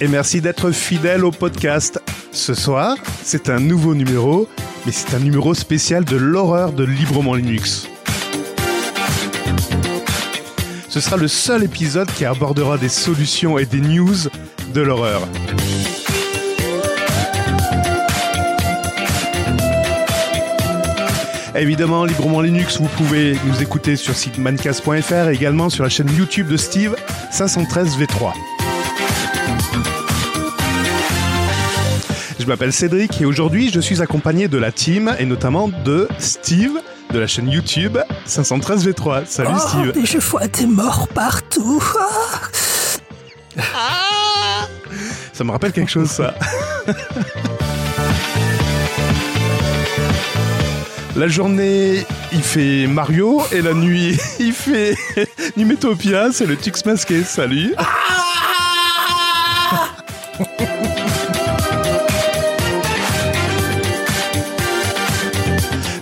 et merci d'être fidèle au podcast. Ce soir, c'est un nouveau numéro, mais c'est un numéro spécial de l'horreur de Librement Linux. Ce sera le seul épisode qui abordera des solutions et des news de l'horreur. Évidemment, librement Linux, vous pouvez nous écouter sur site mancast.fr et également sur la chaîne YouTube de Steve 513V3. Je m'appelle Cédric et aujourd'hui je suis accompagné de la team et notamment de Steve de la chaîne YouTube 513V3. Salut oh, Steve. Mais je vois des morts partout. Ça me rappelle quelque chose ça. La journée, il fait Mario et la nuit, il fait Numetopia, c'est le Tux masqué. Salut.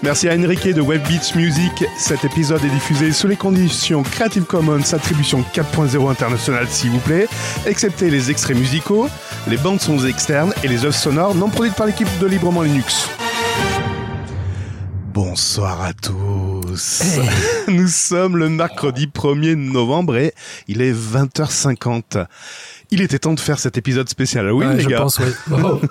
Merci à Enrique de Web Beats Music. Cet épisode est diffusé sous les conditions Creative Commons Attribution 4.0 internationale, s'il vous plaît, excepté les extraits musicaux, les bandes sons externes et les œuvres sonores non produites par l'équipe de Librement Linux. Bonsoir à tous. Nous sommes le mercredi 1er novembre et il est 20h50. Il était temps de faire cet épisode spécial. Oui, Ouais, les je gars. pense. Oh.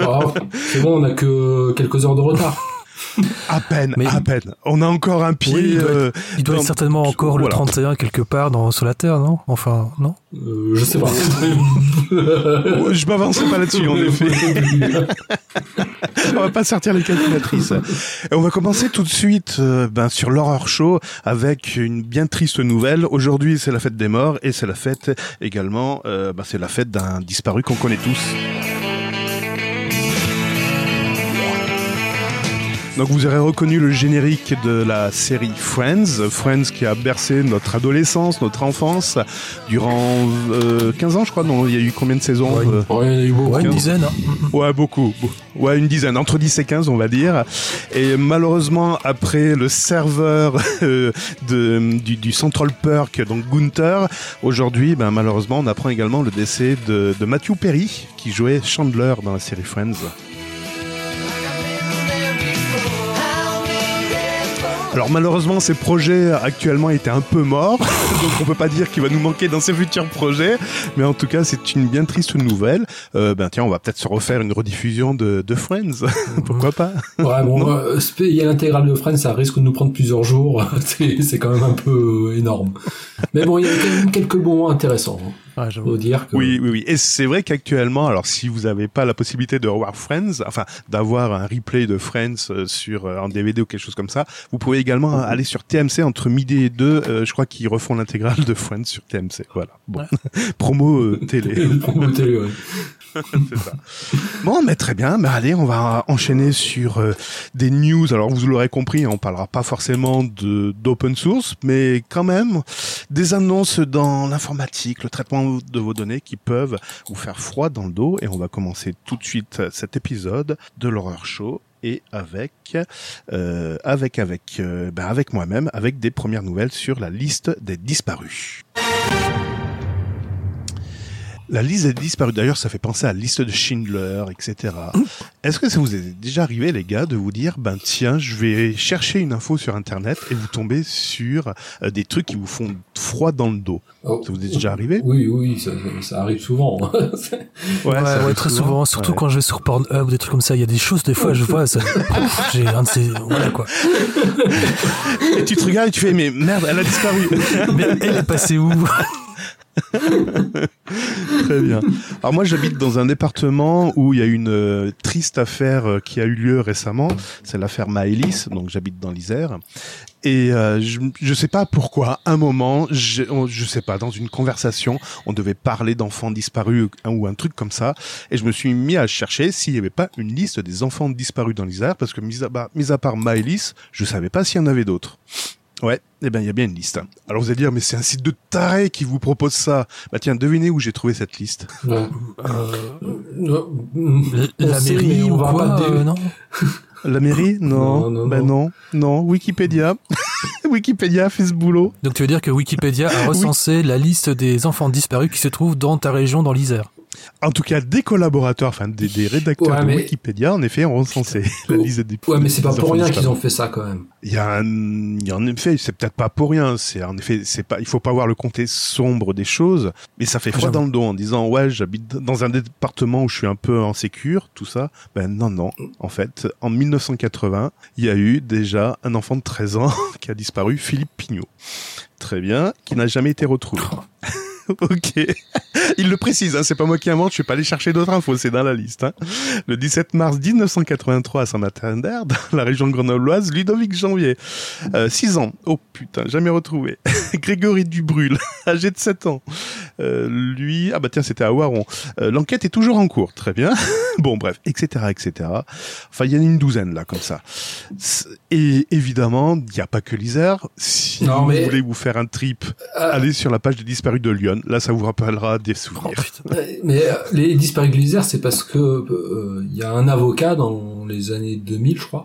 Oh, c'est bon, on a que quelques heures de retard. À peine, Mais- à peine. On a encore un pied. Oui, il doit euh, Il doit dans- être certainement encore le Voilà. 31 quelque part dans, sur la Terre, non? Enfin, non? Euh, je sais pas. Je m'avancerai pas là-dessus, en effet. on va pas sortir les calculatrices. Et on va commencer tout de suite euh, ben, sur l'horreur show avec une bien triste nouvelle. Aujourd'hui, c'est la fête des morts et c'est la fête également, euh, ben, c'est la fête d'un disparu qu'on connaît tous. Donc vous aurez reconnu le générique de la série Friends, Friends qui a bercé notre adolescence, notre enfance durant euh, 15 ans je crois. Non, il y a eu combien de saisons Ouais, euh, Ouais, il y en a eu beaucoup. Ouais, une dizaine. hein. Ouais, beaucoup. Ouais, une dizaine, entre 10 et 15, on va dire. Et malheureusement, après le serveur euh, de, du, du Central Perk, donc Gunther, aujourd'hui, ben, malheureusement, on apprend également le décès de, de Matthew Perry, qui jouait Chandler dans la série Friends. Alors malheureusement, ces projets actuellement étaient un peu morts, donc on peut pas dire qu'il va nous manquer dans ces futurs projets, mais en tout cas, c'est une bien triste nouvelle. Euh, ben tiens, on va peut-être se refaire une rediffusion de, de Friends, pourquoi pas? Ouais, bon, euh, se payer l'intégrale de Friends, ça risque de nous prendre plusieurs jours. c'est quand même un peu énorme. Mais bon, il y a quand même quelques moments intéressants. J'avoue. Faut dire que. Oui, oui, oui. Et c'est vrai qu'actuellement, alors si vous n'avez pas la possibilité de revoir Friends, enfin d'avoir un replay de Friends euh, sur euh, en DVD ou quelque chose comme ça, vous pouvez également aller sur TMC entre midi et deux. euh, je crois qu'ils refont l'intégrale de Friends sur TMC. Voilà. Bon, promo euh, télé. Promo télé, ouais. Ça. Bon, mais très bien. Mais allez, on va enchaîner sur euh, des news. Alors, vous l'aurez compris, on parlera pas forcément de d'open source, mais quand même des annonces dans l'informatique, le traitement de vos données qui peuvent vous faire froid dans le dos. Et on va commencer tout de suite cet épisode de l'horreur show. Et avec, euh, avec, avec, euh, ben avec moi-même, avec des premières nouvelles sur la liste des disparus. La liste des disparus, d'ailleurs, ça fait penser à la liste de Schindler, etc. Est-ce que ça vous est déjà arrivé, les gars, de vous dire, ben tiens, je vais chercher une info sur Internet et vous tombez sur euh, des trucs qui vous font froid dans le dos? Oh. Ça vous est déjà arrivé? Oui, oui, ça, ça arrive souvent. Ouais, ça ouais, arrive très souvent, surtout Ouais. quand je vais sur Pornhub ou des trucs comme ça, il y a des choses, des fois, je vois, ça, j'ai un de ces, voilà quoi. Et tu te regardes et tu fais, mais merde, elle a disparu Mais elle est passée où? Très bien. Alors moi, j'habite dans un département où il y a une euh, triste affaire euh, qui a eu lieu récemment. C'est l'affaire Maëlys, donc j'habite dans l'Isère. Et euh, je, je sais pas pourquoi, un moment, je, je sais pas, dans une conversation, on devait parler d'enfants disparus un- ou un truc comme ça, et je me suis mis à chercher s'il y avait pas une liste des enfants disparus dans l'Isère, parce que mis à, part- mis à part Maëlys, je savais pas s'il y en avait d'autres. Ouais, eh ben il y a bien une liste. Alors vous allez dire, mais c'est un site de taré qui vous propose ça. Bah tiens, devinez où j'ai trouvé cette liste. Ouais. euh, On La mairie ou va quoi pas dé- euh, Non? La mairie Non, Non, non, ben non, non. Wikipédia. Wikipédia fait ce boulot. Donc tu veux dire que Wikipédia a recensé la liste des enfants disparus qui se trouvent dans ta région, dans l'Isère En tout cas, des collaborateurs, enfin des, des rédacteurs Ouais, de mais- Wikipédia, en effet, ont recensé la liste des Ouais, mais c'est pas pour rien qu'ils ont fait ça quand même. Il y a un, il y a en effet, c'est peut-être pas pour rien. C'est en effet, c'est pas, il faut pas voir le côté sombre des choses, mais ça fait froid J'avoue. dans le dos en disant ouais, j'habite dans un département où je suis un peu en sécure, tout ça. Ben non, non. En fait, en 1980, il y a eu déjà un enfant de 13 ans qui a disparu, Philippe Pignot. Très bien, qui n'a jamais été retrouvé. ok. Il le précise, hein, c'est pas moi qui invente, je suis pas allé chercher d'autres infos, c'est dans la liste. Hein. Le 17 mars 1983 à Saint-Martin-d'Air, dans la région grenobloise, Ludovic Janvier, 6 ans. Oh putain, jamais retrouvé. Grégory Dubrul, âgé de 7 ans. Euh, lui, ah bah tiens, c'était à Waron. Euh, L'enquête est toujours en cours, très bien. bon, bref, etc., etc. Enfin, il y en a une douzaine là, comme ça. Et évidemment, il n'y a pas que l'Isère. Si Non, vous mais- voulez vous faire un trip, Euh, allez sur la page des disparus de Lyon. Là, ça vous rappellera des Oh, souvenirs. Ouais, Mais euh, les disparus de l'Isère, c'est parce que euh, il y a un avocat dans les années 2000, je crois,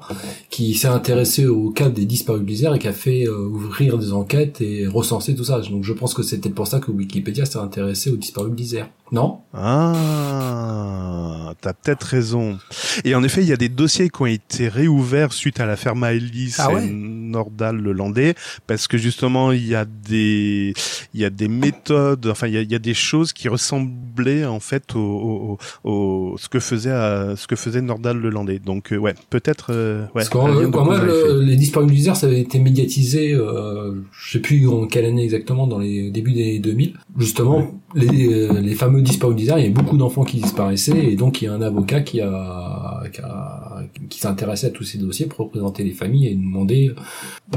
qui s'est intéressé au cas des disparus de l'Isère et qui a fait euh, ouvrir des enquêtes et recenser tout ça. Donc je pense que c'était pour ça que Wikipédia s'est intéressé aux disparus de l'Isère. Non? Ah, t'as peut-être raison. Et en effet, il y a des dossiers qui ont été réouverts suite à l'affaire Maëlys Ah ouais? Et Nordal le Landais, parce que justement, il y a des, il y a des méthodes, enfin, il y a, il y a des choses qui ressemblaient en fait au, au, au- au- ce que faisait, euh, ce que faisait Nordal le Landais. Donc, euh, ouais, peut-être, euh, ouais. Parce quand cause même, à le- les disparus de l'Isère, ça avait été médiatisé, euh, je sais plus en quelle année exactement, dans les débuts des 2000. Justement, les, les fameux disparus de l'Isère, il y avait beaucoup d'enfants qui disparaissaient, et donc il y a un avocat qui a, qui, a- qui s'est intéressé à tous ces dossiers pour représenter les familles et demander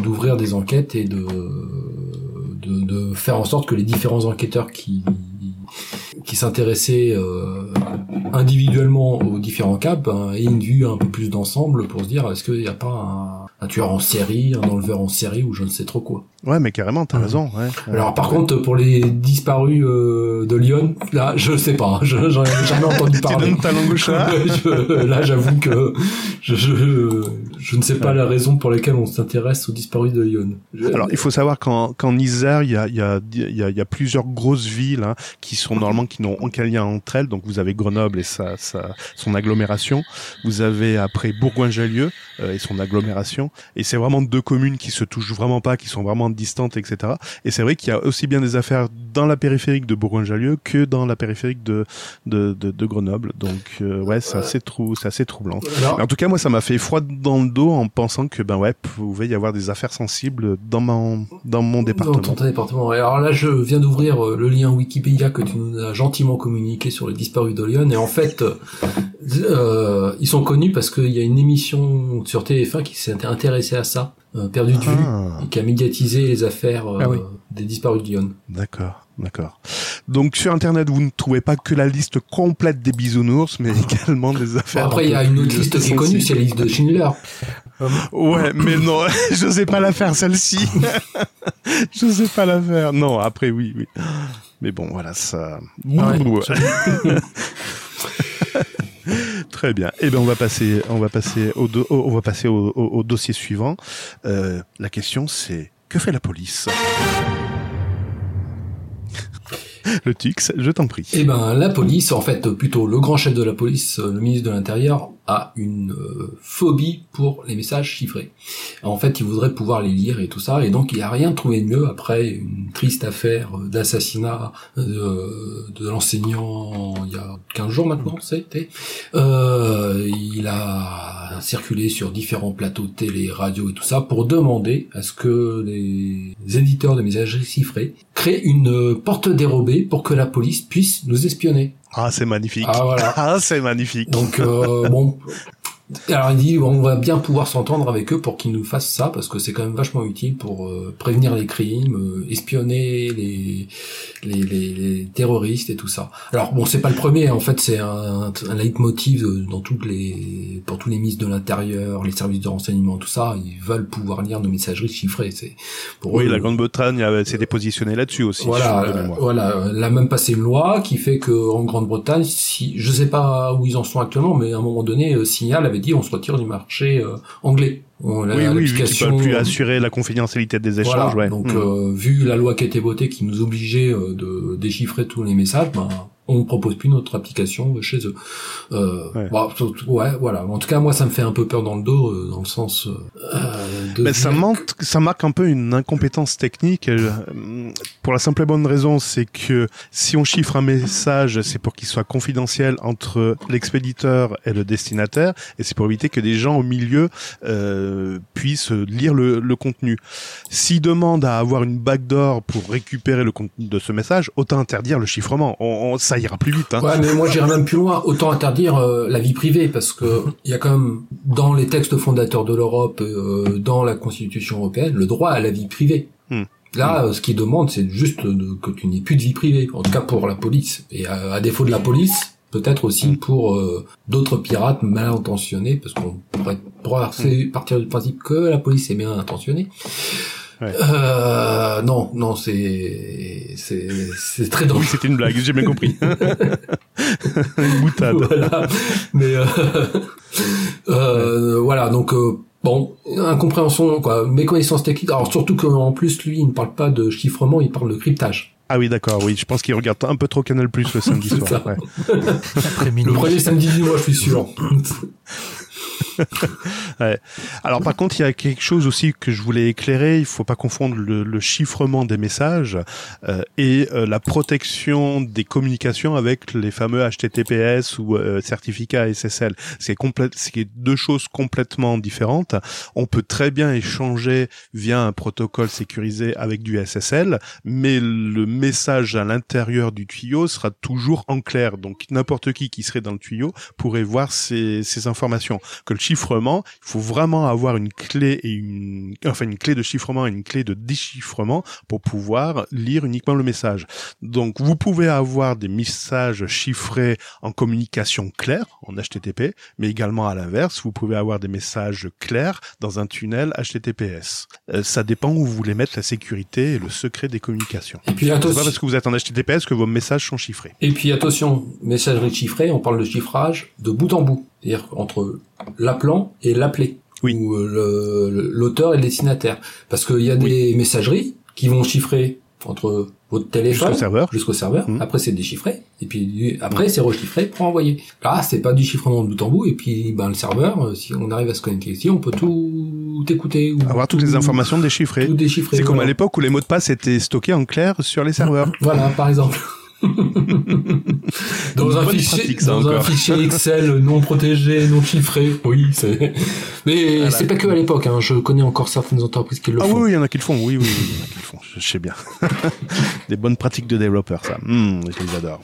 d'ouvrir des enquêtes et de, de, de faire en sorte que les différents enquêteurs qui qui s'intéressaient euh, individuellement aux différents cas ben, aient une vue un peu plus d'ensemble pour se dire est-ce qu'il n'y a pas un tueur en série, un enleveur en série ou je ne sais trop quoi. Ouais, mais carrément, t'as Mhm. raison. Ouais. Alors par contre pour les disparus euh, de Lyon, là je sais pas, je- j'en ai jamais entendu tu parler. ta langue au chat. Je- là j'avoue que je, je, je ne sais pas la raison pour laquelle on s'intéresse aux disparus de Lyon. Je- Alors, il faut savoir qu'en qu'en Isère, il y a, il y, a, il y, a, y a plusieurs grosses villes hein, qui sont normalement qui n'ont aucun lien entre elles. Donc, vous avez Grenoble et sa, sa, son agglomération. Vous avez après Bourgoin-Jallieu euh, et son agglomération. Et c'est vraiment deux communes qui se touchent vraiment pas, qui sont vraiment distantes, etc. Et c'est vrai qu'il y a aussi bien des affaires dans la périphérique de Bourgoin-Jallieu que dans la périphérique de de, de, de Grenoble. Donc, euh, ouais, c'est assez trou, assez troublant. Mais en tout cas, moi, ça m'a fait froid dans le dos en pensant que, ben ouais, pouvait y avoir des affaires sensibles dans mon, dans mon Dans département. ton département. Et Alors là, je viens d'ouvrir euh, le lien Wikipédia que tu nous as gentiment communiqué sur les disparus de Lyon. Et en fait, euh, ils sont connus parce qu'il y a une émission sur TF1 qui s'est intéressée à ça, perdu de vue, Ah, et qui a médiatisé les affaires euh, Ah oui. des disparus de Lyon. d'accord, d'accord. Donc, sur Internet, vous ne trouvez pas que la liste complète des bisounours, mais également des Bon, affaires. après, il y a une autre liste qui est connue, c'est la liste de Schindler. Ouais, mais non, je sais pas la faire celle-ci. je sais pas la faire. Non, après oui, oui. Mais bon, voilà ça. Ouais. Très bien. Eh ben on va passer, on va passer au, dossier suivant. Euh, la question c'est que fait la police? Le Tux, je t'en prie. Eh ben, la police, en fait, plutôt le grand chef de la police, euh, le ministre de l'Intérieur, a une euh, phobie pour les messages chiffrés. En fait, il voudrait pouvoir les lire et tout ça, et donc il a rien trouvé de mieux après une triste affaire d'assassinat euh, de, l'enseignant il y a 15 jours maintenant, c'était. Euh, il a circulé sur différents plateaux télé, radio et tout ça pour demander à ce que les éditeurs de messageries chiffrées créent une porte dérobée pour que la police puisse nous espionner. Ah, c'est magnifique. Ah voilà. Ah, c'est magnifique. Donc euh, bon, alors il dit on va bien pouvoir s'entendre avec eux pour qu'ils nous fassent ça parce que c'est quand même vachement utile pour euh, prévenir les crimes, euh, espionner les, les, les, les terroristes et tout ça. Alors bon c'est pas le premier en fait c'est un, un leitmotiv dans toutes les pour tous les ministres de l'intérieur, les services de renseignement tout ça ils veulent pouvoir lire nos messageries chiffrées c'est pour Oui, eux, la Grande-Bretagne euh, s'était positionnée là-dessus aussi. voilà, euh, voilà, elle a même passé une loi qui fait que en Grande-Bretagne, si je sais pas où ils en sont actuellement, mais à un moment donné, euh, Signal dit on se retire du marché euh, anglais. On, oui, oui, vu qu'ils peuvent plus assurer la confidentialité des échanges. Ouais. Donc, mmh. vu la loi qui a été votée qui nous obligeait de déchiffrer tous les messages, ben, on ne propose plus notre application chez eux. Euh, ouais. ouais. voilà. En tout cas, moi, ça me fait un peu peur dans le dos, euh, dans le sens. Euh, de ça, manque, ça marque un peu une incompétence technique. Euh, pour la simple et bonne raison, c'est que si on chiffre un message, c'est pour qu'il soit confidentiel entre l'expéditeur et le destinataire, et c'est pour éviter que des gens au milieu euh, puissent lire le, le contenu. S'ils demandent à avoir une backdoor pour récupérer le contenu de ce message, autant interdire le chiffrement. On, on, ça ira plus vite. Hein. Ouais, mais moi j'irais même plus loin. Autant interdire euh, la vie privée parce que il y a quand même dans les textes fondateurs de l'Europe, euh, dans la Constitution européenne, le droit à la vie privée. Hmm. Là, hmm. ce qu'ils demandent, c'est juste que tu n'aies plus de vie privée, en tout cas pour la police. Et à, défaut de la police, peut-être aussi hmm. pour euh, d'autres pirates mal intentionnés, parce qu'on pourrait, pourrait partir du principe que la police est bien intentionnée. Euh, non, non, c'est c'est c'est très dangereux. Oui, c'était une blague, j'ai bien compris. une boutade. Voilà. Mais euh, euh, voilà, donc euh, bon, incompréhension quoi, méconnaissance technique. Alors surtout qu'en plus lui, il ne parle pas de chiffrement, il parle de cryptage. Ah oui, d'accord, oui. Je pense qu'il regarde un peu trop Canal Plus le samedi soir. Ouais. le premier samedi du mois, je suis sûr. Alors par contre, il y a quelque chose aussi que je voulais éclairer. Il faut pas confondre le, chiffrement des messages euh, et euh, la protection des communications avec les fameux HTTPS ou euh, certificats SSL. C'est c'est deux choses complètement différentes. On peut très bien échanger via un protocole sécurisé avec du SSL, mais le message à l'intérieur du tuyau sera toujours en clair. Donc n'importe qui qui serait dans le tuyau pourrait voir ces, informations. Chiffrement, il faut vraiment avoir une clé et une, enfin une clé de chiffrement et une clé de déchiffrement pour pouvoir lire uniquement le message. Donc vous pouvez avoir des messages chiffrés en communication claire, en HTTP, mais également à l'inverse, vous pouvez avoir des messages clairs dans un tunnel HTTPS. Euh, ça dépend où vous voulez mettre la sécurité et le secret des communications. Et puis attention. C'est pas parce que vous êtes en HTTPS que vos messages sont chiffrés. Et puis attention, messagerie chiffrée, on parle de chiffrage de bout en bout. C'est-à-dire entre l'appelant et l'appelé. Oui. Ou euh, l'auteur et le destinataire. Parce qu'il y a des messageries qui vont chiffrer entre votre téléphone jusqu'au serveur, jusqu'au serveur. Mmh. Après c'est déchiffré et puis après mmh. c'est rechiffré pour envoyer. Là c'est pas du chiffrement de bout en bout et puis ben le serveur euh, si on arrive à se connecter ici on peut tout écouter ou avoir toutes les informations déchiffrées. Tout déchiffré. C'est comme à l'époque où les mots de passe étaient stockés en clair sur les serveurs. voilà par exemple. Dans un fichier, dans un fichier Excel non protégé, non chiffré. Oui, c'est. Mais c'est pas que à l'époque. Hein. Je connais encore certaines entreprises qui le ah font. Ah oui, il y en a qui le font. Oui, oui, il y en a qui le font. Je sais bien. Des bonnes pratiques de développeurs, ça. Mmh, je les adore.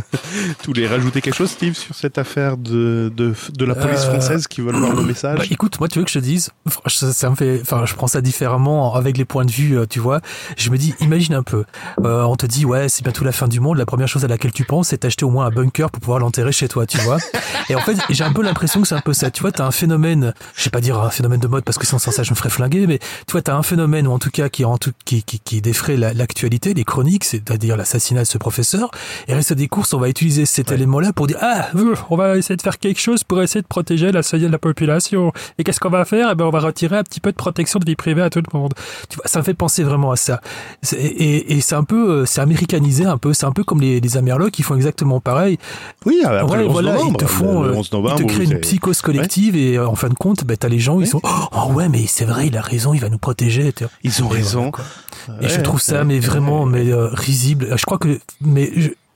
tu voulais rajouter quelque chose, Steve, sur cette affaire de, de, de la police euh, française qui veulent voir le message? bah, Écoute, moi, tu veux que je te dise, ça, me fait, enfin, je prends ça différemment avec les points de vue, euh, tu vois. Je me dis, imagine un peu, euh, on te dit, ouais, c'est bientôt la fin du monde. La première chose à laquelle tu penses, c'est d'acheter au moins un bunker pour pouvoir l'enterrer chez toi, tu vois. Et en fait, j'ai un peu l'impression que c'est un peu ça. Tu vois, t'as un phénomène, je sais pas dire un phénomène de mode parce que sans ça, je me ferais flinguer, mais tu vois, t'as un phénomène ou en tout cas qui, en tout, qui, qui, qui défraie l'actualité, les chroniques, c'est-à-dire l'assassinat de ce professeur. Et reste des on va utiliser cet élément-là pour dire ah on va essayer de faire quelque chose pour essayer de protéger la de la population. Et qu'est-ce qu'on va faire? Eh ben on va retirer un petit peu de protection de vie privée à tout le monde. Tu vois ça me fait penser vraiment à ça. Et, et c'est un peu euh, c'est américanisé un peu. C'est un peu comme les, les Amerlocs qui font exactement pareil. Oui après le 11 voilà novembre, ils te font le 11 novembre, ils te créent une psychose collective et euh, en fin de compte ben t'as les gens ils sont oh ouais mais c'est vrai il a raison il va nous protéger ils ont raison. et je trouve ça mais vraiment mais euh, risible. Je crois que mais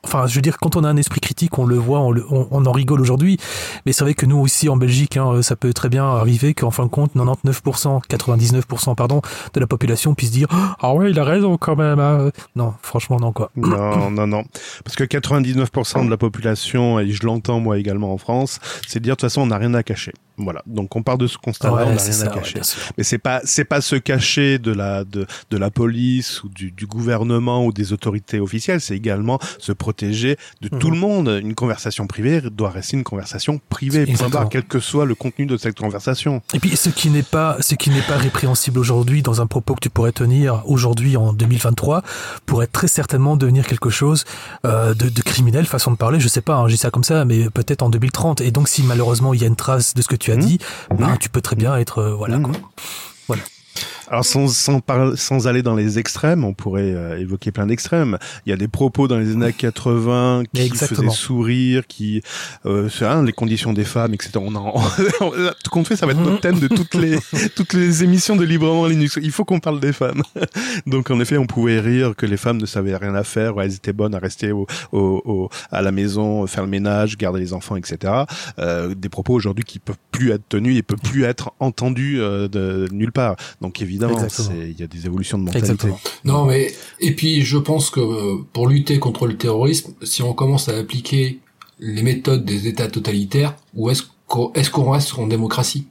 Enfin, je veux dire, quand on a un esprit critique, on le voit, on, on, en rigole aujourd'hui. Mais c'est vrai que nous aussi en Belgique, hein, ça peut très bien arriver qu'en fin de compte, 99%, 99% pardon, de la population puisse dire ah ouais, il a raison quand même. Hein. Non, franchement non quoi. Non, non, non, parce que 99% de la population, et je l'entends moi également en France, c'est de dire de toute façon on n'a rien à cacher. Voilà. Donc on part de ce constat-là, on n'a rien à cacher. Mais c'est pas c'est pas se cacher de la de, de la police ou du, du gouvernement ou des autorités officielles, c'est également se protéger de tout mhm. le monde. Une conversation privée doit rester une conversation privée, quel que soit le contenu de cette conversation. Et puis ce qui n'est pas ce qui n'est pas répréhensible aujourd'hui dans un propos que tu pourrais tenir aujourd'hui en 2023 pourrait très certainement devenir quelque chose euh, de, de, criminel façon de parler. Je sais pas, hein, dis ça comme ça, mais peut-être en 2030. Et donc si malheureusement il y a une trace de ce que tu tu as Mmh. dit, ben, tu peux très bien être, euh, voilà, Mmh. quoi. Voilà. Alors sans sans, sans aller dans les extrêmes, on pourrait euh, évoquer plein d'extrêmes. Il y a des propos dans les années 80 qui Exactement. faisaient sourire, qui euh, hein, les conditions des femmes, etc. On en, tout compte fait, ça va être notre thème de toutes les toutes les émissions de librement Linux. Il faut qu'on parle des femmes. Donc en effet, on pouvait rire que les femmes ne savaient rien à faire, ouais, elles étaient bonnes à rester au, au, au- à la maison, faire le ménage, garder les enfants, etc. Euh, des propos aujourd'hui qui peuvent plus être tenus et peuvent plus être entendus euh, de nulle part. Donc évidemment, Exactement. c'est- il y a des évolutions de mentalité. Exactement. Non, mais et puis je pense que euh, pour lutter contre le terrorisme, si on commence à appliquer les méthodes des États totalitaires, où est-ce qu'on est-ce qu'on reste en démocratie?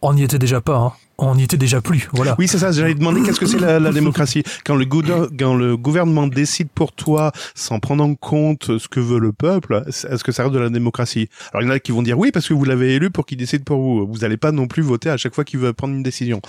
On n'y était déjà pas, hein. On n'y était déjà plus, voilà. Oui, c'est ça. J'allais demander qu'est-ce que c'est la, la démocratie? Quand le, gouver- quand le gouvernement décide pour toi sans prendre en compte ce que veut le peuple. Est-ce que ça reste de la démocratie? Alors il y en a qui vont dire oui parce que vous l'avez élu pour qu'il décide pour vous. Vous n'allez pas non plus voter à chaque fois qu'il veut prendre une décision.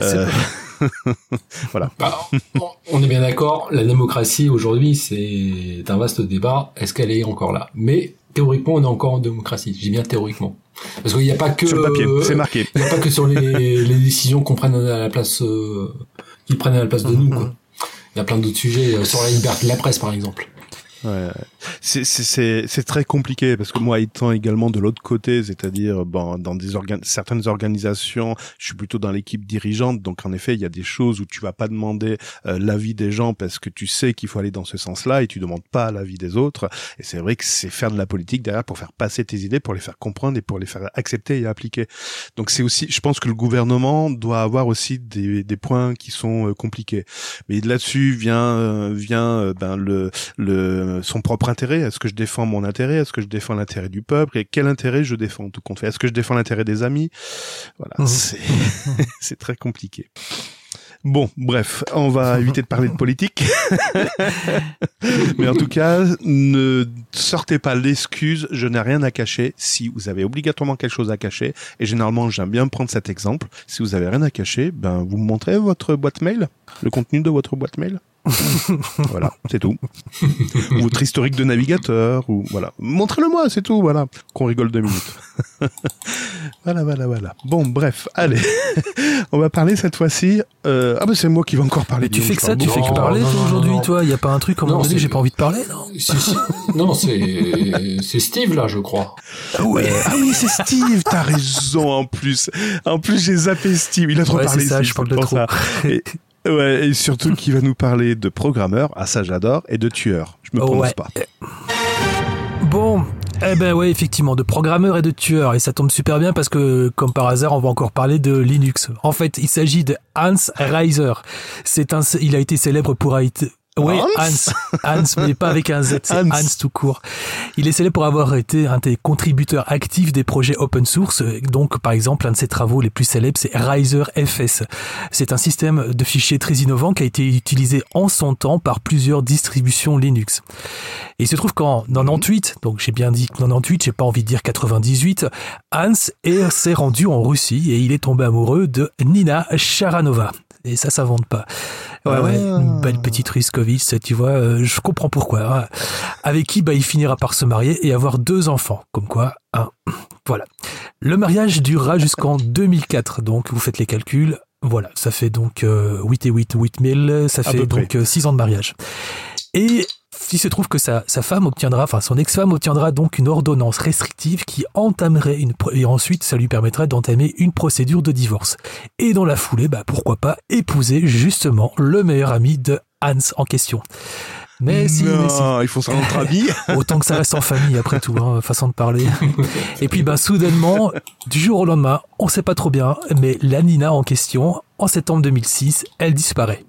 Euh, Bah, on- on est bien d'accord, la démocratie aujourd'hui c'est un vaste débat. Est-ce qu'elle est encore là? Mais théoriquement, on est encore en démocratie. J'ai bien théoriquement, parce qu'il n'y a pas que sur le papier, euh, c'est marqué. Il n'y a pas que sur les, les décisions qu'on prenne à la place, euh, qu'ils prennent à la place de nous, quoi. Il y a plein d'autres sujets, euh, sur la liberté de la presse, par exemple. Ouais. C'est- très compliqué parce que moi, étant également de l'autre côté, c'est-à-dire bon, dans des certaines organisations, je suis plutôt dans l'équipe dirigeante, donc en effet, il y a des choses où tu vas pas demander euh, l'avis des gens parce que tu sais qu'il faut aller dans ce sens-là et tu demandes pas l'avis des autres. Et c'est vrai que c'est faire de la politique derrière pour faire passer tes idées, pour les faire comprendre et pour les faire accepter et appliquer. Donc c'est aussi, je pense que le gouvernement doit avoir aussi des, des points qui sont euh, compliqués. Mais là-dessus vient euh, vient ben le le son propre intérêt? Est-ce que je défends mon intérêt? Est-ce que je défends l'intérêt du peuple? Et quel intérêt je défends tout compte? Fait Est-ce que je défends l'intérêt des amis? Voilà, Mhm. c'est c'est très compliqué. Bon, bref, on va éviter de parler de politique. Mais en tout cas, ne sortez pas l'excuse je n'ai rien à cacher si vous avez obligatoirement quelque chose à cacher. Et généralement, j'aime bien prendre cet exemple. Si vous avez rien à cacher, ben vous me montrez votre boîte mail, le contenu de votre boîte mail? voilà, c'est tout. ou votre historique de navigateur, ou voilà. Montrez-le-moi, c'est tout, voilà. Qu'on rigole deux minutes. voilà, voilà, voilà. Bon, bref, allez. On va parler cette fois-ci. Euh... Ah, bah c'est moi qui vais encore parler. Mais tu fais que ça, tu fais que parler aujourd'hui, toi. Il y a pas un truc, comme on Non, dit, c'est- j'ai pas envie de parler, non Si, si. Non, c'est c'est Steve là, je crois. Ah ouais, ah oui, c'est Steve, t'as raison en plus. En plus, j'ai zappé Steve, il a trop Ouais, parlé. c'est ça, Steve, je parle c'est de pour trop. ça. Et, ouais, et surtout qu'il va nous parler de programmeurs, ah ça j'adore, et de tueurs. Je me Oh, prononce ouais. pas. Bon, eh ben ouais, effectivement, de programmeurs et de tueurs. Et ça tombe super bien parce que, comme par hasard, on va encore parler de Linux. En fait, il s'agit de Hans Reiser. C'est un, il a été célèbre pour oui, Hans Hans, mais pas avec un Z, c'est Hans. Hans. tout court. Il est célèbre pour avoir été un des contributeurs actifs des projets open source. Donc, par exemple, un de ses travaux les plus célèbres, c'est Riser FS. C'est un système de fichiers très innovant qui a été utilisé en son temps par plusieurs distributions Linux. Et il se trouve qu'en 98, donc j'ai bien dit 98, j'ai pas envie de dire 98, Hans est- s'est rendu en Russie et il est tombé amoureux de Nina Sharanova. Et ça, ça vante pas. Ouais, ouais, Ah. une belle petite Riskovitch, tu vois, euh, je comprends pourquoi. hein. Avec qui, bah, il finira par se marier et avoir deux enfants. Comme quoi, hein, voilà. Le mariage durera jusqu'en 2004, donc vous faites les calculs. Voilà, ça fait donc euh, 8 et 8, 8000, ça À fait donc 6 ans de mariage. Et il se trouve que sa, femme obtiendra, enfin son ex-femme obtiendra donc une ordonnance restrictive qui entamerait une, et ensuite ça lui permettrait d'entamer une procédure de divorce. Et dans la foulée, bah pourquoi pas épouser justement le meilleur ami de Hans en question. Mais si, mais si. il faut ça entre amis. Autant que ça reste en famille, après tout, hein, façon de parler. Et puis, bah, soudainement, du jour au lendemain, on sait pas trop bien, mais la Nina en question, en septembre 2006, elle disparaît.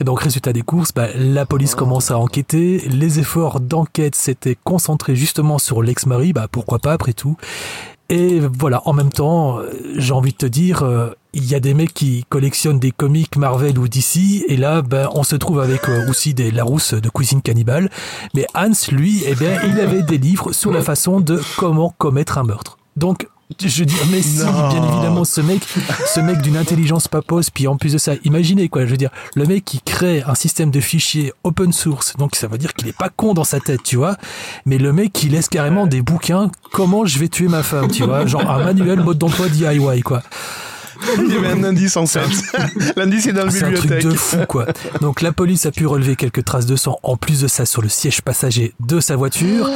Et donc, résultat des courses, bah, la police commence à enquêter. Les efforts d'enquête s'étaient concentrés justement sur l'ex-mari, bah, pourquoi pas, après tout. Et voilà, en même temps, euh, j'ai envie de te dire, euh, il y a des mecs qui collectionnent des comics Marvel ou DC, et là, ben, on se trouve avec euh, aussi des Larousse de Cuisine Cannibale. Mais Hans, lui, eh bien, il avait des livres sur la façon de comment commettre un meurtre. Donc, Je dis, mais si, bien évidemment, ce mec, ce mec d'une intelligence pas pose, puis en plus de ça, imaginez quoi, je veux dire, le mec qui crée un système de fichiers open source, donc ça veut dire qu'il est pas con dans sa tête, tu vois, mais le mec qui laisse carrément des bouquins, comment je vais tuer ma femme, tu vois, genre un manuel mode d'emploi DIY, quoi. Il y avait un indice en fait. L'indice est dans la C'est un bibliothèque. truc de fou, quoi. Donc la police a pu relever quelques traces de sang, en plus de ça, sur le siège passager de sa voiture.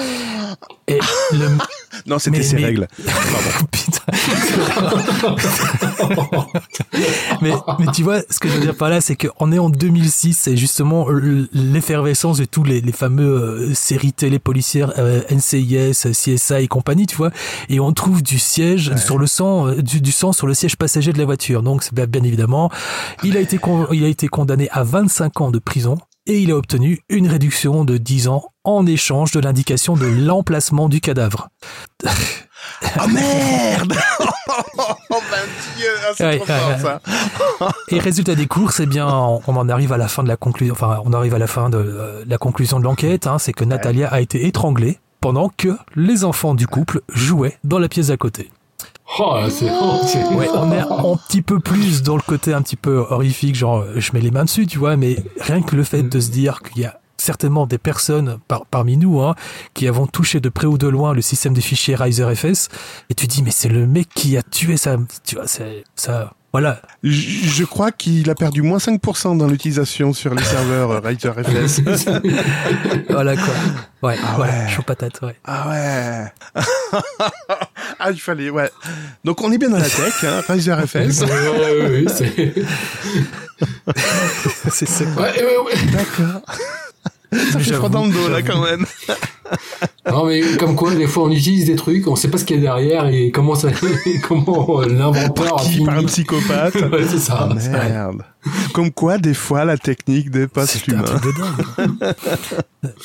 Et le... Non, c'était ses mais- règles. Mais, mais tu vois, ce que je veux dire par là, c'est qu'on est en 2006, c'est justement l'effervescence de tous les, les fameux euh, séries télé policières, euh, NCIS, CSI et compagnie, tu vois, et on trouve du siège sur le sang, euh, du, du sang sur le siège passager de la voiture. Donc, bien bien évidemment, il a été con- il a été condamné à 25 ans de prison. Et il a obtenu une réduction de 10 ans en échange de l'indication de l'emplacement du cadavre. Oh merde Oh ben Dieu, ah, c'est Ouais, trop ouais, fort ouais. ça. Et résultat des courses, eh bien, on on en arrive à la fin de la conclusion. Enfin, on arrive à la fin de euh, la conclusion de l'enquête. Hein, c'est que Natalia a été étranglée pendant que les enfants du couple jouaient dans la pièce à côté. Oh, c'est, oh, c'est- Ouais, on est un petit peu plus dans le côté un petit peu horrifique, genre euh, je mets les mains dessus, tu vois. Mais rien que le fait de se dire qu'il y a certainement des personnes par- parmi nous hein, qui avons touché de près ou de loin le système de fichiers Riser FS, et tu dis mais c'est le mec qui a tué ça, tu vois, c'est ça. Voilà, Je, je crois qu'il a perdu moins 5% dans l'utilisation sur les serveurs euh, Writer FS. voilà quoi. Ouais, Ah voilà, ouais. chaud patate, ouais. Ah ouais. ah, il fallait, ouais. Donc on est bien dans la tech, hein, Riser FS. Ouais, ouais, ouais, c'est... c'est ça. Ouais, ouais, ouais. D'accord. Ça fait froid dans le dos là quand même. Non, mais comme quoi, des fois, on utilise des trucs, on sait pas ce qu'il y a derrière et comment ça, comment euh, l'inventeur a Qui? Fini. par un psychopathe. Ouais, c'est ça. Ah merde. Comme quoi, des fois, la technique dépasse C'est un l'humain. truc de dingue.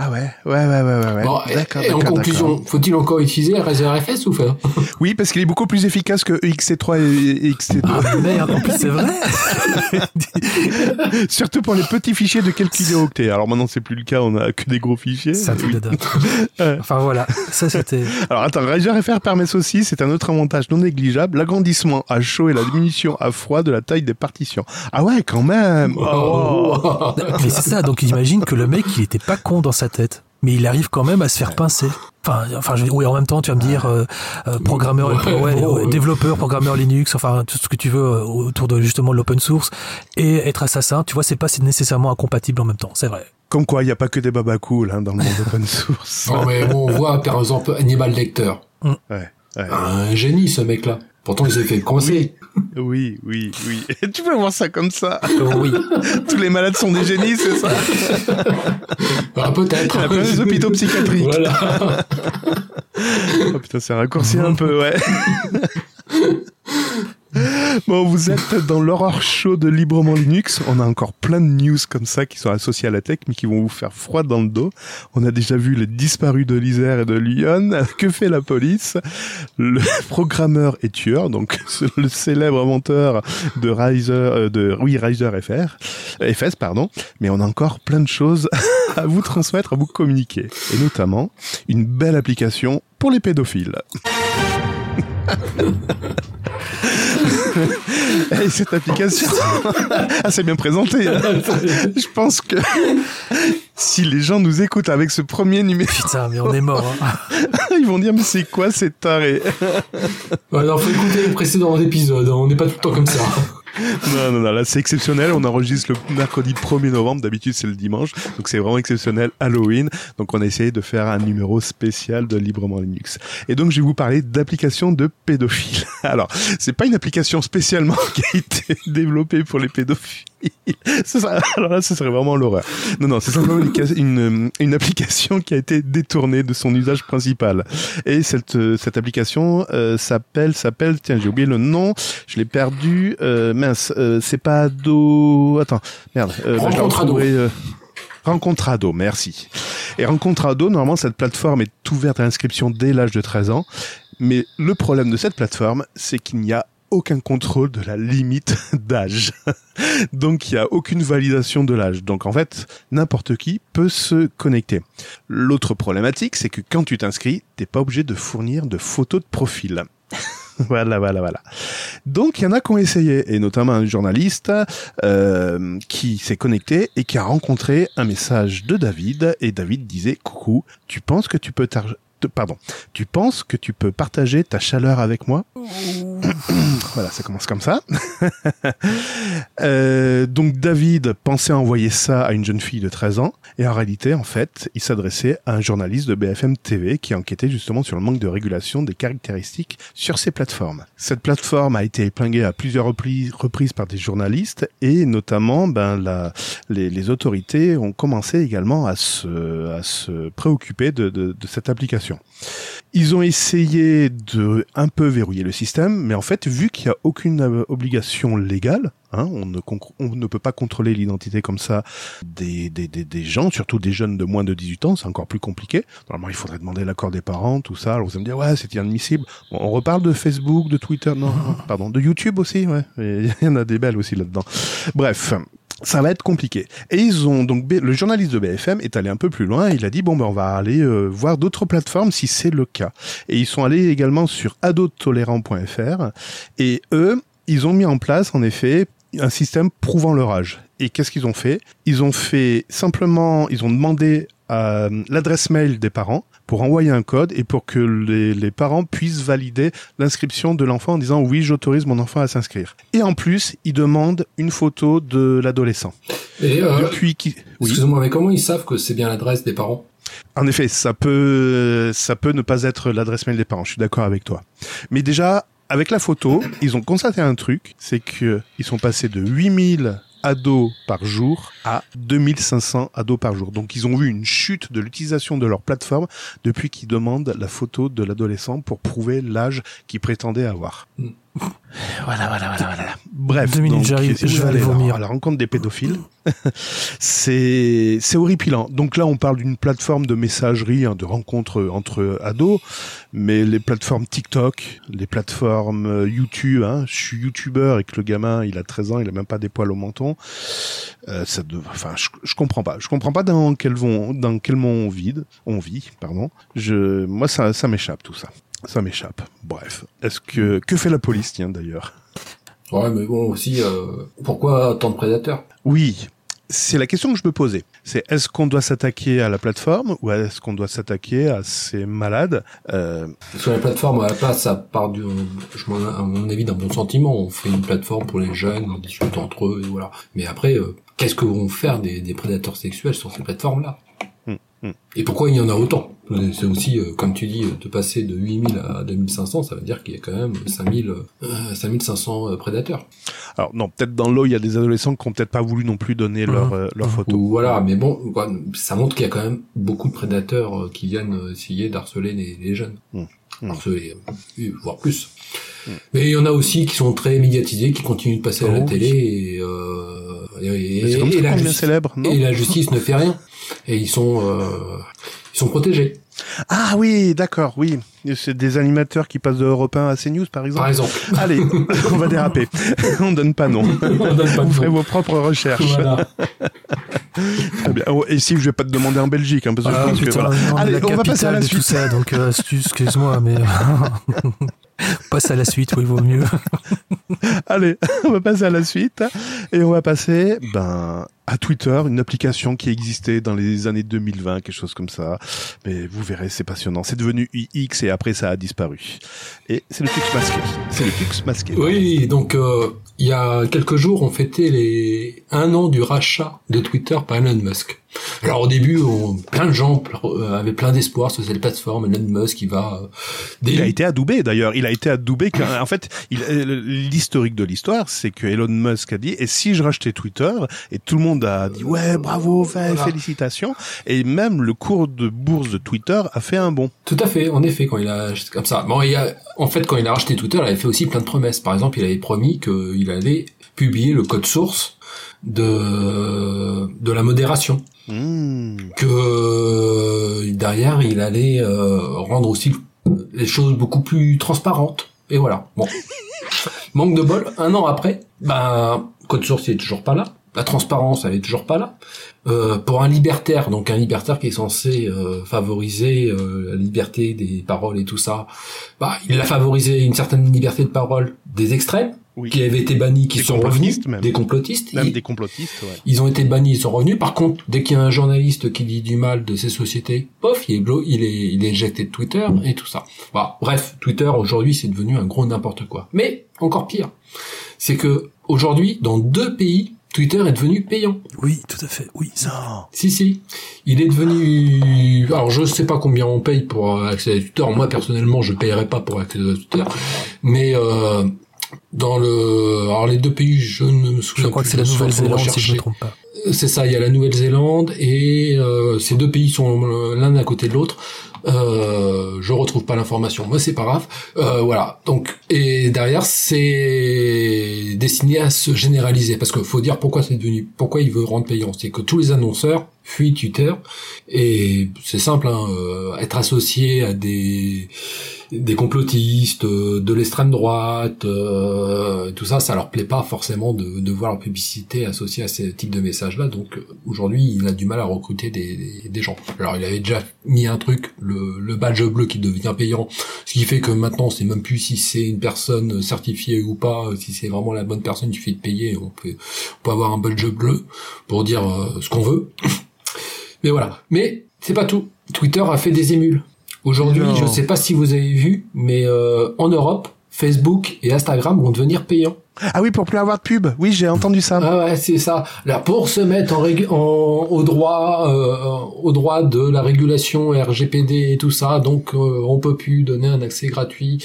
Ah ouais, ouais, ouais, ouais, ouais. Bon, d'accord, et en conclusion, faut-il encore utiliser Razer FS ou pas? Oui, parce qu'il est beaucoup plus efficace que XT3 et XT2. Ah merde, en plus c'est vrai. Surtout pour les petits fichiers de quelques kilooctets. Alors maintenant, c'est plus le cas, on a que des gros fichiers. C'est un truc de dingue. Enfin voilà, ça c'était. Alors attends, Razer FR permet aussi, c'est un autre avantage non négligeable, l'agrandissement à chaud et la diminution à froid de la taille des partitions. Ah ouais, quand même Oh. Mais c'est ça, donc imagine que le mec il était pas con dans sa tête. Mais il arrive quand même à se faire pincer. Enfin, enfin, je- oui, en même temps, tu vas me dire euh, euh, programmeur, Ouais, ouais, bon, ouais, ouais. développeur, programmeur Linux, enfin tout ce que tu veux euh, autour de justement l'open source et être assassin. Tu vois, c'est pas nécessairement incompatible en même temps. C'est vrai. Comme quoi, il n'y a pas que des babas cool hein, dans le monde open source. Non, mais bon, on voit par exemple Hannibal Lecter. Ouais, ouais. Un génie, ce mec-là. Pourtant, il s'est fait coincer. Oui, oui, oui. tu peux voir ça comme ça. Euh, oui. Tous les malades sont des génies, c'est ça Bah, peut-être. Il y a plein des hôpitaux psychiatriques. Voilà. Oh putain, c'est raccourci un peu, ouais. Bon, vous êtes dans l'horreur show de Librement Linux. On a encore plein de news comme ça qui sont associées à la tech, mais qui vont vous faire froid dans le dos. On a déjà vu les disparus de l'Isère et de Lyon. Que fait la police? Le programmeur est tueur, donc le célèbre inventeur de Riser, euh, de oui Riser FR, FS pardon. Mais on a encore plein de choses à vous transmettre, à vous communiquer, et notamment une belle application pour les pédophiles. Et cette application, ah, c'est bien présenté. hein. Je pense que si les gens nous écoutent avec ce premier numéro, Putain, mais on est mort. hein. ils vont dire mais c'est quoi cette taré Alors, faut écouter les précédents épisodes. On n'est pas tout le temps comme ça. Non, non, non, là c'est exceptionnel. On enregistre le mercredi 1er novembre. D'habitude c'est le dimanche, donc c'est vraiment exceptionnel. Halloween, donc on a essayé de faire un numéro spécial de Librement Linux. Et donc je vais vous parler d'application de pédophiles. Alors c'est pas une application spécialement qui a été développée pour les pédophiles. Alors là, ce serait vraiment l'horreur. Non, non, c'est simplement une, application qui a été détournée de son usage principal. Et cette, euh, cette application euh, s'appelle, s'appelle, tiens, j'ai oublié le nom, je l'ai perdu. Euh, mince, euh, c'est pas Ado. Attends, merde. Bah, je Rencontre Ado. Rencontre Ado, merci. Et Rencontre Ado, normalement, cette plateforme est ouverte à l'inscription dès l'âge de 13 ans. Mais le problème de cette plateforme, c'est qu'il n'y a aucun contrôle de la limite d'âge. Donc il n'y a aucune validation de l'âge. Donc en fait, n'importe qui peut se connecter. L'autre problématique, c'est que quand tu t'inscris, t'es pas obligé de fournir de photos de profil. voilà, voilà, voilà. Donc il y en a qui ont essayé, et notamment un journaliste euh, qui s'est connecté et qui a rencontré un message de David, et David disait coucou, tu penses que tu peux pardon, tu penses que tu peux partager ta chaleur avec moi Voilà, ça commence comme ça. euh, donc David pensait envoyer ça à une jeune fille de 13 ans, et en réalité, en fait, il s'adressait à un journaliste de BFM TV qui enquêtait justement sur le manque de régulation des caractéristiques sur ces plateformes. Cette plateforme a été épinglée à plusieurs reprises par des journalistes, et notamment, ben, la, les, les autorités ont commencé également à se, à se préoccuper de, de, de cette application. Ils ont essayé de un peu verrouiller le système, mais en fait, vu qu'il n'y a aucune euh, obligation légale, hein, on, ne peut pas contrôler l'identité comme ça des, gens, surtout des jeunes de moins de 18 ans, c'est encore plus compliqué. Normalement, il faudrait demander l'accord des parents, tout ça. Alors vous allez me dire, ouais, c'est inadmissible. on reparle de Facebook, de Twitter, non, pardon, de YouTube aussi, ouais. Il y en a des belles aussi là-dedans. Bref, ça va être compliqué. Et ils ont donc le journaliste de BFM est allé un peu plus loin. Il a dit bon ben on va aller euh, voir d'autres plateformes si c'est le cas. Et ils sont allés également sur adotolérant.fr et eux ils ont mis en place en effet un système prouvant leur âge. Et qu'est-ce qu'ils ont fait? Ils ont fait simplement, ils ont demandé à l'adresse mail des parents pour envoyer un code et pour que les, les parents puissent valider l'inscription de l'enfant en disant oui, j'autorise mon enfant à s'inscrire. Et en plus, ils demandent une photo de l'adolescent. Et euh, Depuis qui... Excusez-moi, mais comment ils savent que c'est bien l'adresse des parents? En effet, ça peut, ça peut ne pas être l'adresse mail des parents. Je suis d'accord avec toi. Mais déjà, avec la photo, ils ont constaté un truc, c'est que ils sont passés de 8000 ados par jour à 2500 ados par jour. Donc ils ont vu une chute de l'utilisation de leur plateforme depuis qu'ils demandent la photo de l'adolescent pour prouver l'âge qu'il prétendait avoir. Mm. Voilà, voilà, voilà, voilà. Bref, Deux minutes, j'arrive, je vais aller vomir. À la rencontre des pédophiles, c'est c'est horripilant. Donc là, on parle d'une plateforme de messagerie, hein, de rencontres entre ados, mais les plateformes TikTok, les plateformes euh, YouTube. Hein, je suis YouTuber et que le gamin, il a 13 ans, il a même pas des poils au menton. Euh, ça, enfin, je, je comprends pas. Je comprends pas dans quel vont, dans quel monde on vit, on vit, pardon. Je, moi, ça, ça m'échappe tout ça. Ça m'échappe. Bref. Est-ce que que fait la police, tiens d'ailleurs? Ouais, mais bon aussi, euh, pourquoi tant de prédateurs? Oui, c'est la question que je me posais. C'est est-ce qu'on doit s'attaquer à la plateforme ou est-ce qu'on doit s'attaquer à ces malades? Euh... Sur la plateforme, à la place, ça part du, je à mon avis, d'un bon sentiment. On fait une plateforme pour les jeunes, on discute entre eux, et voilà. Mais après, euh, qu'est-ce que vont faire des, des prédateurs sexuels sur ces plateformes-là? Et pourquoi il y en a autant C'est aussi, euh, comme tu dis, de passer de 8000 à 2500, ça veut dire qu'il y a quand même 5000, euh, 5500 euh, prédateurs. Alors non, peut-être dans l'eau, il y a des adolescents qui ont peut-être pas voulu non plus donner mmh. leur, euh, leur photo. Voilà, mais bon, ça montre qu'il y a quand même beaucoup de prédateurs qui viennent essayer d'harceler les, les, jeunes. Mmh. Mmh. Harceler, voire plus. Mais il y en a aussi qui sont très médiatisés, qui continuent de passer à la oh, télé et, euh, et, et, la justice, célèbre, non et la justice ne fait rien et ils sont euh, ils sont protégés. Ah oui, d'accord, oui. C'est des animateurs qui passent de Europe 1 à CNews, par exemple. Par exemple. Allez, on va déraper. on donne pas nom. on donne pas Vous ferez vos propres recherches. Voilà. Très bien. Oh, et si je vais pas te demander en Belgique, hein, parce que je pense que voilà. Allez, on va passer à la suite. Tout ça, donc euh, excuse-moi, mais passe à la suite, oui, il vaut mieux. Allez, on va passer à la suite et on va passer, ben, à Twitter, une application qui existait dans les années 2020, quelque chose comme ça. Mais vous verrez, c'est passionnant. C'est devenu UX et après ça a disparu. Et c'est le Tux masqué. C'est le Tux masqué. Oui, donc euh, il y a quelques jours, on fêtait les un an du rachat de Twitter par Elon Musk. Alors au début, plein de gens euh, avaient plein d'espoir sur cette plateforme. Elon Musk, qui va. Euh, il a été adoubé d'ailleurs. Il a été adoubé. en fait, euh, l'historique de l'histoire, c'est que Elon Musk a dit et si je rachetais Twitter et tout le monde a dit ouais bravo, félicitations et même le cours de bourse de Twitter a fait un bond. Tout à fait. En effet, quand il a comme ça. Bon, il a, en fait, quand il a racheté Twitter, il avait fait aussi plein de promesses. Par exemple, il avait promis qu'il allait publier le code source de de la modération. Hmm. Que euh, derrière, il allait euh, rendre aussi les choses beaucoup plus transparentes. Et voilà. Bon. manque de bol, un an après, ben code source il est toujours pas là. La transparence, elle est toujours pas là. Euh, pour un libertaire, donc un libertaire qui est censé euh, favoriser euh, la liberté des paroles et tout ça, bah, il a favorisé une certaine liberté de parole des extrêmes, Oui. qui avaient été bannis, qui Des sont revenus, complotistes, même. des complotistes. Même Ils- des complotistes, ouais. ils ont été bannis, ils sont revenus. Par contre, dès qu'il y a un journaliste qui dit du mal de ces sociétés, pof, il est, blo- il est, il est éjecté de Twitter et tout ça. Bah, bref, Twitter aujourd'hui c'est devenu un gros n'importe quoi. Mais encore pire, c'est que aujourd'hui, dans deux pays, Twitter est devenu payant. Oui, tout à fait. Oui, ça. Si si, il est devenu. Alors je sais pas combien on paye pour accéder à Twitter. Moi personnellement, je payerais pas pour accéder à Twitter. Mais euh, dans le, alors les deux pays, je ne me souviens Je crois que plus, c'est la Nouvelle-Zélande, si je rechercher. me trompe pas. C'est ça, il y a la Nouvelle-Zélande et euh, ces deux pays sont l'un à côté de l'autre. Euh, je retrouve pas l'information, mais c'est pas grave. Euh, voilà. Donc et derrière c'est destiné à se généraliser parce qu'il faut dire pourquoi c'est devenu, pourquoi il veut rendre payant, c'est que tous les annonceurs fuient Twitter et c'est simple, hein, euh, être associé à des des complotistes, euh, de l'extrême droite, euh, tout ça, ça leur plaît pas forcément de, de voir leur publicité associée à ces types de messages-là. Donc euh, aujourd'hui, il a du mal à recruter des, des, des gens. Alors il avait déjà mis un truc, le, le badge bleu qui devient payant, ce qui fait que maintenant, on sait même plus si c'est une personne certifiée ou pas, si c'est vraiment la bonne personne, il suffit de payer, on peut, on peut avoir un badge bleu pour dire euh, ce qu'on veut. Mais voilà. Mais c'est pas tout. Twitter a fait des émules. Aujourd'hui, je sais pas si vous avez vu, mais euh, en Europe, Facebook et Instagram vont devenir payants. Ah oui, pour plus avoir de pub. Oui, j'ai entendu ça. Ah ouais, c'est ça. Là, pour se mettre en, au droit, euh, au droit de la régulation RGPD et tout ça, donc euh, on peut plus donner un accès gratuit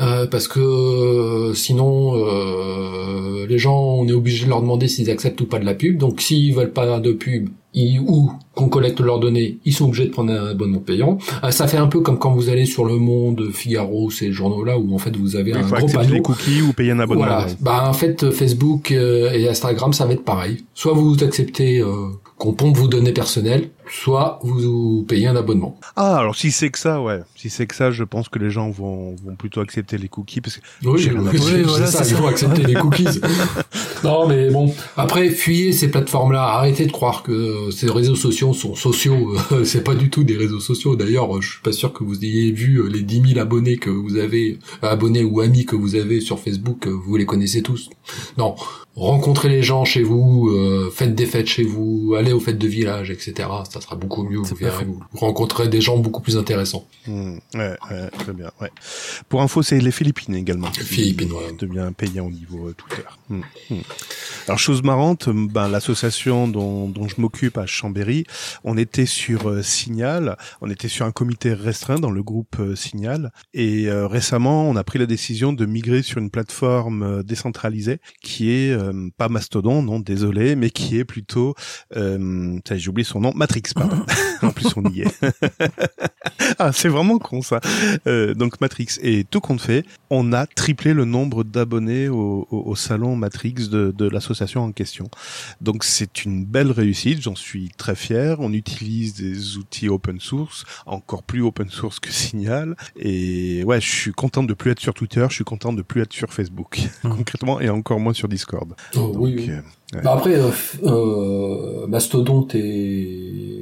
euh, parce que euh, sinon euh, les gens, on est obligé de leur demander s'ils acceptent ou pas de la pub. Donc s'ils veulent pas de pub ils- ou qu'on collecte leurs données, ils sont obligés de prendre un abonnement payant. Euh, ça fait un peu comme quand vous allez sur Le Monde, Figaro, ces journaux-là où en fait vous avez Il un faut gros accepter panneau. les cookies ou payer un abonnement. Voilà. ouais. Bah en fait Facebook euh, et Instagram ça va être pareil. Soit vous acceptez euh, qu'on pompe vos données personnelles, soit vous payez un abonnement. Ah, alors si c'est que ça, ouais. Si c'est que ça, je pense que les gens vont, vont plutôt accepter les cookies parce que Oui, oui, voilà, ça, il faut accepter les cookies. non mais bon, après fuyez ces plateformes-là, arrêtez de croire que ces réseaux sociaux sont sociaux, c'est pas du tout des réseaux sociaux. D'ailleurs, je suis pas sûr que vous ayez vu euh, les 10 000 abonnés que vous avez, euh, abonnés ou amis que vous avez sur Facebook, euh, vous les connaissez tous. Non, rencontrez les gens chez vous, euh, faites des fêtes chez vous, allez aux fêtes de village, etc. Ça sera beaucoup mieux, vous verrez, vous rencontrerez des gens beaucoup plus intéressants. Hmm, ouais, ouais, très bien. Ouais. Pour info, c'est les Philippines également. Les Philippines, ouais. Devient payant au niveau euh, Twitter. Hmm. Alors chose marrante, euh, ben l'association dont, dont je m'occupe à Chambéry, on était sur euh, Signal, on était sur un comité restreint dans le groupe euh, Signal, et euh, récemment on a pris la décision de migrer sur une plateforme euh, décentralisée qui est euh, pas Mastodon, non désolé, mais qui est plutôt, euh, ça, j'ai oublié son nom, Matrix. Pardon. en plus on y est. ah c'est vraiment con ça. Euh, donc Matrix. Et tout compte fait, on a triplé le nombre d'abonnés au, au, au salon Matrix de, de l'association en question. Donc c'est une belle réussite, j'en suis très fier. On utilise des outils open source, encore plus open source que Signal. Et ouais, je suis content de plus être sur Twitter, je suis content de plus être sur Facebook, Mhm. concrètement, et encore moins sur Discord. Oh, oui, Donc, oui. euh, Ouais. Bah après, euh, euh, Mastodonte et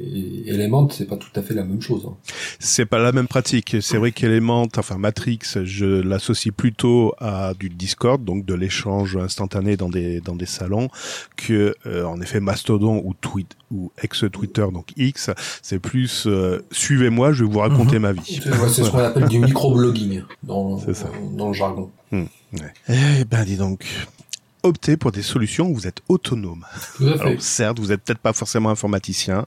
Element, c'est pas tout à fait la même chose. hein. C'est pas la même pratique. C'est vrai qu'Element, enfin Matrix, je l'associe plutôt à du Discord, donc de l'échange instantané dans des dans des salons, que euh, en effet Mastodon ou Tweet ou ex Twitter, donc X, c'est plus euh, suivez-moi, je vais vous raconter ma vie. C'est ouais, ce qu'on appelle du microblogging dans, dans le jargon. Eh ben dis donc. Optez pour des solutions où vous êtes autonome. Alors certes, vous êtes peut-être pas forcément informaticien,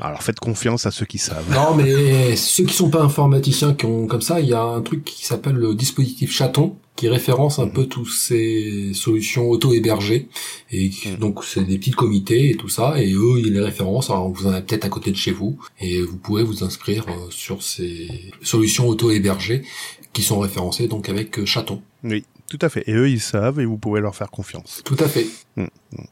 alors faites confiance à ceux qui savent. Non, mais ceux qui sont pas informaticiens, qui ont comme ça, il y a un truc qui s'appelle le dispositif chaton, qui référence un peu tous ces solutions auto-hébergées. Et Mhm. donc, c'est des petits comités et tout ça, et eux, ils les référencent. Alors, vous en avez peut-être à côté de chez vous, et vous pouvez vous inscrire euh, sur ces solutions auto-hébergées qui sont référencées donc avec euh, chaton. Oui, tout à fait. Et eux, ils savent et vous pouvez leur faire confiance. Tout à fait. Mm, mm.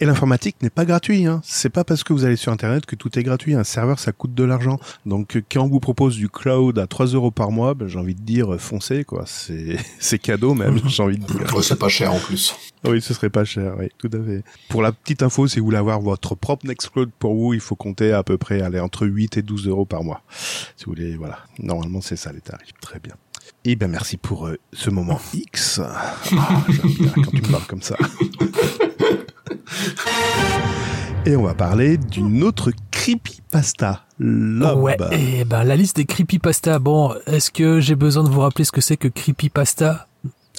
Et l'informatique n'est pas gratuit. Hein. C'est pas parce que vous allez sur Internet que tout est gratuit. Un serveur, ça coûte de l'argent. Donc, quand on vous propose du cloud à 3 euros par mois, ben, j'ai envie de dire foncez quoi. C'est c'est cadeau même. j'ai envie de dire. Ouais, c'est pas cher en plus. Oui, ce serait pas cher. Oui, tout à fait. Pour la petite info, si vous voulez avoir votre propre Nextcloud pour vous, il faut compter à peu près aller entre 8 et 12 euros par mois. Si vous voulez, voilà. Normalement, c'est ça les tarifs. Très bien. Et ben merci pour euh, ce moment X. Ah, j'aime bien quand tu me parles comme ça. Et on va parler d'une autre creepypasta. Lob. Ouais, et ben la liste des creepypasta. Bon, est-ce que j'ai besoin de vous rappeler ce que c'est que creepypasta?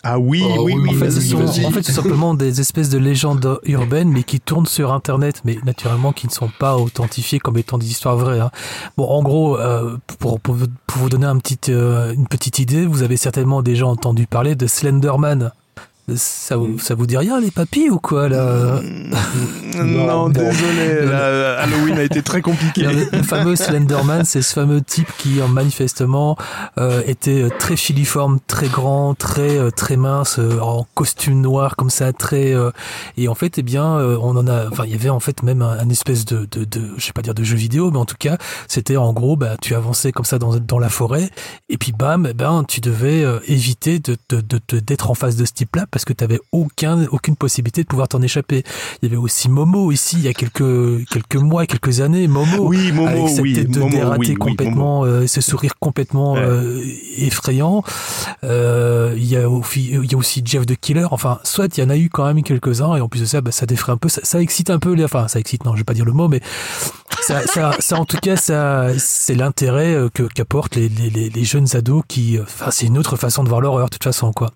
Ah oui, Oh, oui, oui, oui. en fait, ce sont, vas-y. en fait, c'est simplement des espèces de légendes urbaines, mais qui tournent sur Internet, mais naturellement qui ne sont pas authentifiées comme étant des histoires vraies. hein. Bon, en gros, euh, pour, pour, vous- pour vous donner un petit, euh, une petite idée, vous avez certainement déjà entendu parler de Slenderman. Ça vous, ça vous dit rien, les papis, ou quoi, là non, Non, bon. désolé. là, Halloween a été très compliqué. Le, le fameux Slenderman, c'est ce fameux type qui, euh, manifestement, euh, était euh, très filiforme, très grand, très euh, très mince, euh, en costume noir comme ça, très euh, et en fait, eh bien, on en a, enfin, il y avait en fait même un, un espèce de, de, de, je vais pas dire de jeu vidéo, mais en tout cas, c'était en gros, bah, tu avançais comme ça dans dans la forêt et puis bam, eh ben, tu devais éviter de de de- de- d'être en face de ce type-là parce que tu avais aucun aucune possibilité de pouvoir t'en échapper. Il y avait aussi Momo ici il y a quelques quelques mois, quelques années, Momo Oui, Momo, avec oui, tête de Momo, dératé oui, oui, complètement, euh, ce sourire complètement Ouais. euh, effrayant. Euh, Il y a aussi, il y a aussi Jeff the Killer. Enfin, soit il y en a eu quand même quelques-uns et en plus de ça, bah, ça défraie un peu, ça, ça excite un peu les, enfin, ça excite, non, je vais pas dire le mot, mais ça, ça, ça en tout cas, ça, c'est l'intérêt euh, que qu'apportent les, les, les, les jeunes ados qui, enfin, c'est une autre façon de voir l'horreur de toute façon, quoi.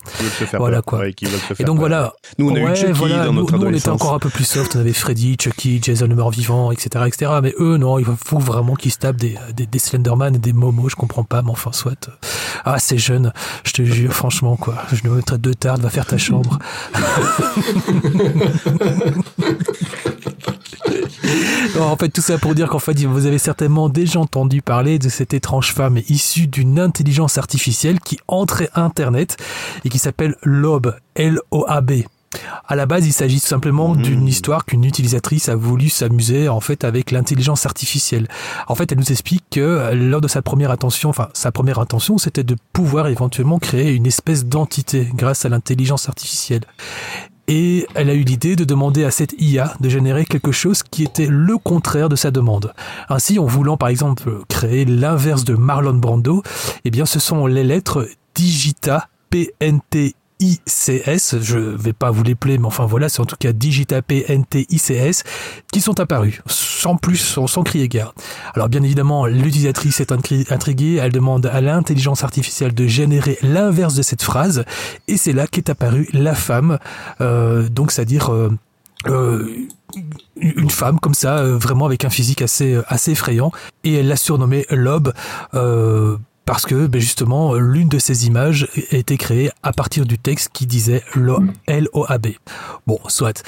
Voilà, peur. quoi. Ouais, qui veulent se Et donc voilà, Nous, on a eu Ouais, Chucky voilà, dans nous, notre nous, on était encore un peu plus soft, on avait Freddy, Chucky, Jason le mort-vivant, etc., etc. Mais eux, non, il faut vraiment qu'ils se tapent des, des, des Slenderman et des Momo, je comprends pas, mais enfin, soit. Ah, c'est jeune, je te jure, franchement, quoi. Je me traite de tard, va faire ta chambre. Non, en fait, tout ça pour dire qu'en fait, vous avez certainement déjà entendu parler de cette étrange femme issue d'une intelligence artificielle qui entrait Internet et qui s'appelle Lob, L-O-A-B. À la base, il s'agit tout simplement Mhm. d'une histoire qu'une utilisatrice a voulu s'amuser en fait avec l'intelligence artificielle. En fait, elle nous explique que euh, lors de sa première intention, enfin sa première intention, c'était de pouvoir éventuellement créer une espèce d'entité grâce à l'intelligence artificielle. Et elle a eu l'idée de demander à cette IA de générer quelque chose qui était le contraire de sa demande. Ainsi, en voulant par exemple créer l'inverse de Marlon Brando, eh bien ce sont les lettres Digita PNT ICS, je vais pas vous les plaire, mais enfin voilà, c'est en tout cas Digita PNT ICS qui sont apparus, sans plus, sans, crier gare. Alors bien évidemment, l'utilisatrice est intri- intriguée, elle demande à l'intelligence artificielle de générer l'inverse de cette phrase, et c'est là qu'est apparue la femme, euh, donc c'est-à-dire euh, euh, une femme comme ça, vraiment avec un physique assez assez effrayant, et elle l'a surnommée Lob. Parce que ben justement l'une de ces images a été créée à partir du texte qui disait Lo- L-O-A-B. Bon, soit.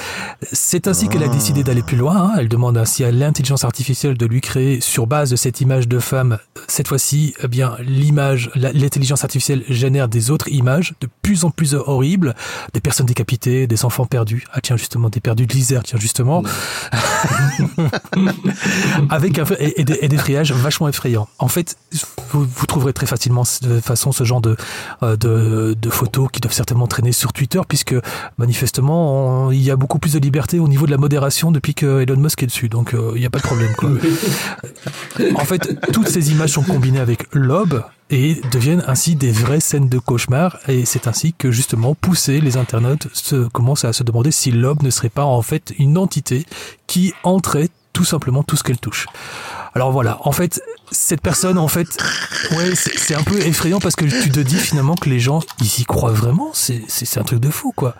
C'est ainsi qu'elle a décidé d'aller plus loin. hein. Elle demande ainsi à l'intelligence artificielle de lui créer sur base de cette image de femme. Cette fois-ci, eh bien l'image, l'intelligence artificielle génère des autres images de plus en plus horribles, des personnes décapitées, des enfants perdus. Ah tiens justement des perdus de l'Isère, tiens justement avec un, et, et des, et des friages vachement effrayants. En fait, vous, vous trouverez très facilement de façon ce genre de, euh, de, de photos qui doivent certainement traîner sur Twitter, puisque manifestement on- il y a beaucoup plus de liberté au niveau de la modération depuis que Elon Musk est dessus, donc euh, il n'y a pas de problème. Quoi. en fait, toutes ces images sont combinées avec Lob et deviennent ainsi des vraies scènes de cauchemar et c'est ainsi que justement poussé les internautes se, commencent à se demander si Lob ne serait pas en fait une entité qui entrait tout simplement tout ce qu'elle touche. Alors voilà, en fait, cette personne, en fait, ouais, c'est un peu effrayant parce que tu te dis finalement que les gens, ils y croient vraiment. C'est c'est- c'est un truc de fou, quoi.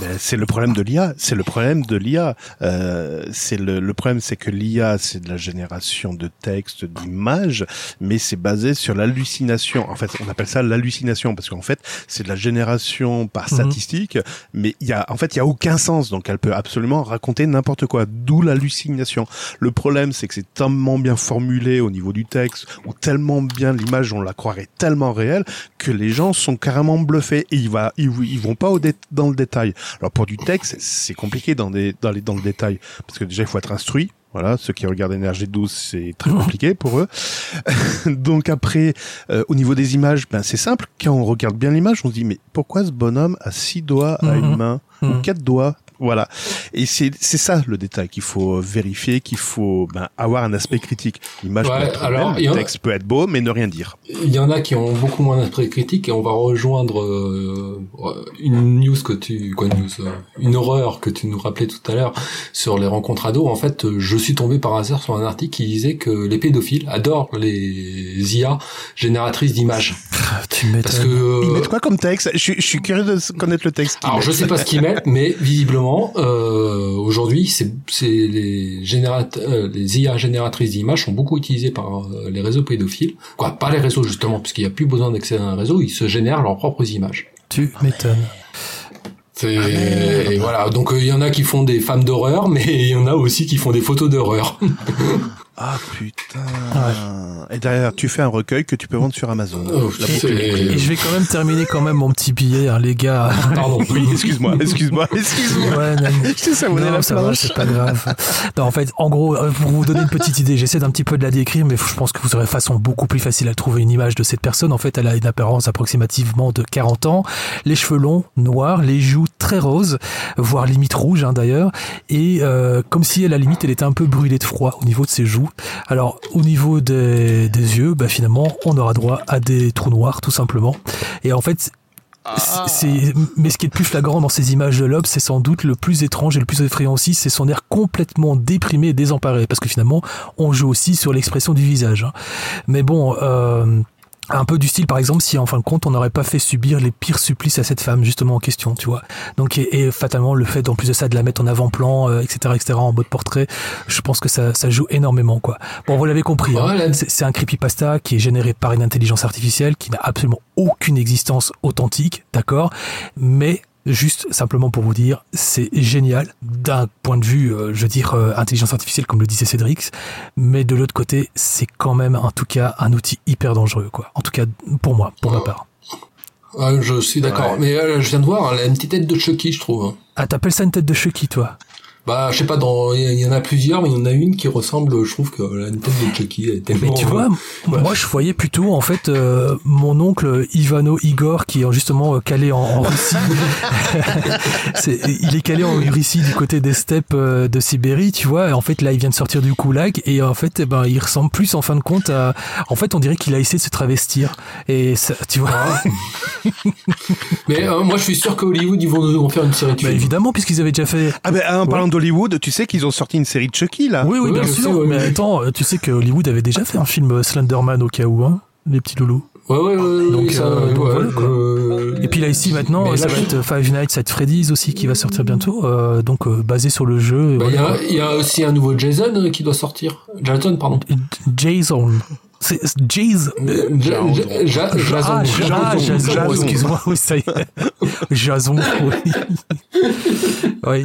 Ben, c'est le problème de l'IA. C'est le problème de l'IA. Euh, c'est le, le problème, c'est que l'IA, c'est de la génération de textes, d'images, mais c'est basé sur l'hallucination. En fait, on appelle ça l'hallucination parce qu'en fait, c'est de la génération par Mhm. statistique, mais il y a, en fait, il y a aucun sens. Donc, elle peut absolument raconter n'importe quoi. D'où l'hallucination. Le problème, c'est que c'est tellement bien bien formulé au niveau du texte, ou tellement bien l'image, on la croirait tellement réelle, que les gens sont carrément bluffés et ils, va, ils, vont pas au dans le détail. Alors pour du texte, c'est compliqué dans, des, dans, les, dans le détail, parce que déjà il faut être instruit, voilà, ceux qui regardent Énergie 12, c'est très compliqué pour eux. Donc après, euh, au niveau des images, ben c'est simple. Quand on regarde bien l'image, on se dit mais pourquoi ce bonhomme a six doigts à une mhm. main ou mhm. quatre doigts voilà. Et c'est c'est ça le détail qu'il faut vérifier, qu'il faut ben, avoir un aspect critique. L'image peut être alors, belle, le texte peut être beau, mais ne rien dire. Il y en a qui ont beaucoup moins d'aspect critique et on va rejoindre euh, une news que tu quoi news euh, une horreur que tu nous rappelais tout à l'heure sur les rencontres ados. En fait, je suis tombé par hasard sur un article qui disait que les pédophiles adorent les IA génératrices d'images. tu Parce que ils mettent quoi comme texte? Je, je, suis curieux de connaître le texte. Alors je sais pas ce qu'ils mettent, mais visiblement euh, aujourd'hui, c'est les euh, les IA génératrices d'images sont beaucoup utilisées par euh, les réseaux pédophiles. Quoi, pas les réseaux justement, puisqu'il n'y a plus besoin d'accéder à un réseau, ils se génèrent leurs propres images. Tu m'étonnes. Et voilà, donc il y en a qui font des femmes d'horreur, mais il y en a aussi qui font des photos d'horreur. Ah putain. Et derrière, tu fais un recueil que tu peux vendre sur Amazon. Oh, et, je vais quand même terminer quand même mon petit billet, hein, les gars. Pardon. Oui, excuse-moi, excuse-moi, excuse-moi. Ouais, non, je non, la ça va, c'est pas grave. Non, en fait, en gros, euh, pour vous donner une petite idée, j'essaie d'un petit peu de la décrire, mais je pense que vous aurez façon beaucoup plus facile à trouver une image de cette personne. En fait, elle a une apparence approximativement de 40 ans, les cheveux longs, noirs, les joues très roses, voire limite rouges hein, d'ailleurs, et euh, comme si à la limite elle était un peu brûlée de froid au niveau de ses joues alors au niveau des, yeux, bah, finalement, on aura droit à des trous noirs tout simplement. Et en fait, ah. c'est, mais ce qui est le plus flagrant dans ces images de Lob, c'est sans doute le plus étrange et le plus effrayant aussi, c'est son air complètement déprimé et désemparé, parce que finalement, on joue aussi sur l'expression du visage. Hein. Mais bon, euh, un peu du style par exemple si en fin de compte on n'aurait pas fait subir les pires supplices à cette femme justement en question tu vois. Donc et, fatalement le fait en plus de ça de la mettre en avant-plan euh, etc etc en mode portrait je pense que ça, ça joue énormément quoi. Bon vous l'avez compris hein, c'est un creepypasta qui est généré par une intelligence artificielle qui n'a absolument aucune existence authentique d'accord? Mais Juste simplement pour vous dire, c'est génial d'un point de vue, euh, je veux dire, euh, intelligence artificielle, comme le disait Cédric, mais de l'autre côté, c'est quand même, en tout cas, un outil hyper dangereux, quoi. En tout cas, pour moi, pour ma part. je suis d'accord. Mais euh, je viens de voir, elle a une petite tête de Chucky, je trouve. Hein. Ah, t'appelles ça une tête de Chucky, toi? Bah, je sais pas, dans, il y en a plusieurs, mais il y en a une qui ressemble, je trouve que la tête de Chucky est tellement... Mais tu vois, moi je voyais plutôt, en fait, euh, mon oncle Ivano Igor, qui est justement euh, calé en, Russie. il est calé en Russie du côté des steppes euh, de Sibérie, tu vois. Et en fait, là, il vient de sortir du Koulag, et en fait, eh ben, il ressemble plus, en fin de compte, à, en fait, on dirait qu'il a essayé de se travestir. Et ça, tu vois. Ah. mais moi, je suis sûr qu'à Hollywood, ils vont, faire une série bah, évidemment, puisqu'ils avaient déjà fait. Ah ben, en parlant de Hollywood, tu sais qu'ils ont sorti une série de Chucky là. Oui, oui, bien sûr. mais attends, tu sais que Hollywood avait déjà fait un film Slenderman au cas où, hein, les petits loulous. Ouais, ouais, ouais. Donc, euh, Et puis là, ici, maintenant, ça va être Five Nights at Freddy's aussi qui va sortir bientôt. Euh, donc, euh, basé sur le jeu. Bah, il y, a aussi un nouveau Jason qui doit sortir. Jason, pardon. Jason. C'est Jason. Jason. Jason. Excuse-moi, oui, ça y est. Jason, oui. Oui.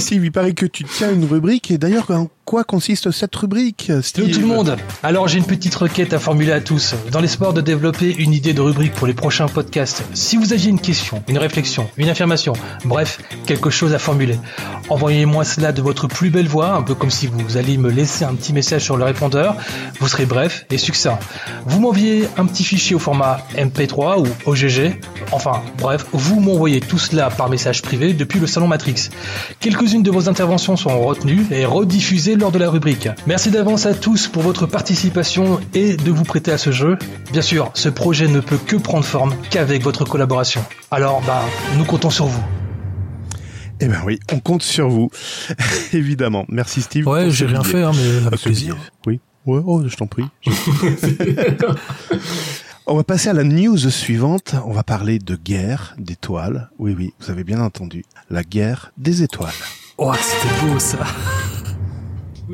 Steve, il paraît que tu tiens une rubrique et d'ailleurs quoi consiste cette rubrique Steve? Tout le monde Alors j'ai une petite requête à formuler à tous, dans l'espoir de développer une idée de rubrique pour les prochains podcasts. Si vous aviez une question, une réflexion, une affirmation, bref, quelque chose à formuler, envoyez-moi cela de votre plus belle voix, un peu comme si vous alliez me laisser un petit message sur le répondeur. Vous serez bref et succinct. Vous m'envoyez un petit fichier au format MP3 ou OGG. Enfin, bref, vous m'envoyez tout cela par message privé depuis le salon Matrix. Quelques-unes de vos interventions seront retenues et rediffusées lors de la rubrique. Merci d'avance à tous pour votre participation et de vous prêter à ce jeu. Bien sûr, ce projet ne peut que prendre forme qu'avec votre collaboration. Alors, bah, nous comptons sur vous. Eh ben oui, on compte sur vous, évidemment. Merci Steve. Ouais, j'ai rien fait, hein, mais avec plaisir. Oui. Ouais, oh, je t'en prie. on va passer à la news suivante. On va parler de guerre d'étoiles. Oui, oui, vous avez bien entendu. La guerre des étoiles. Oh, c'était beau ça.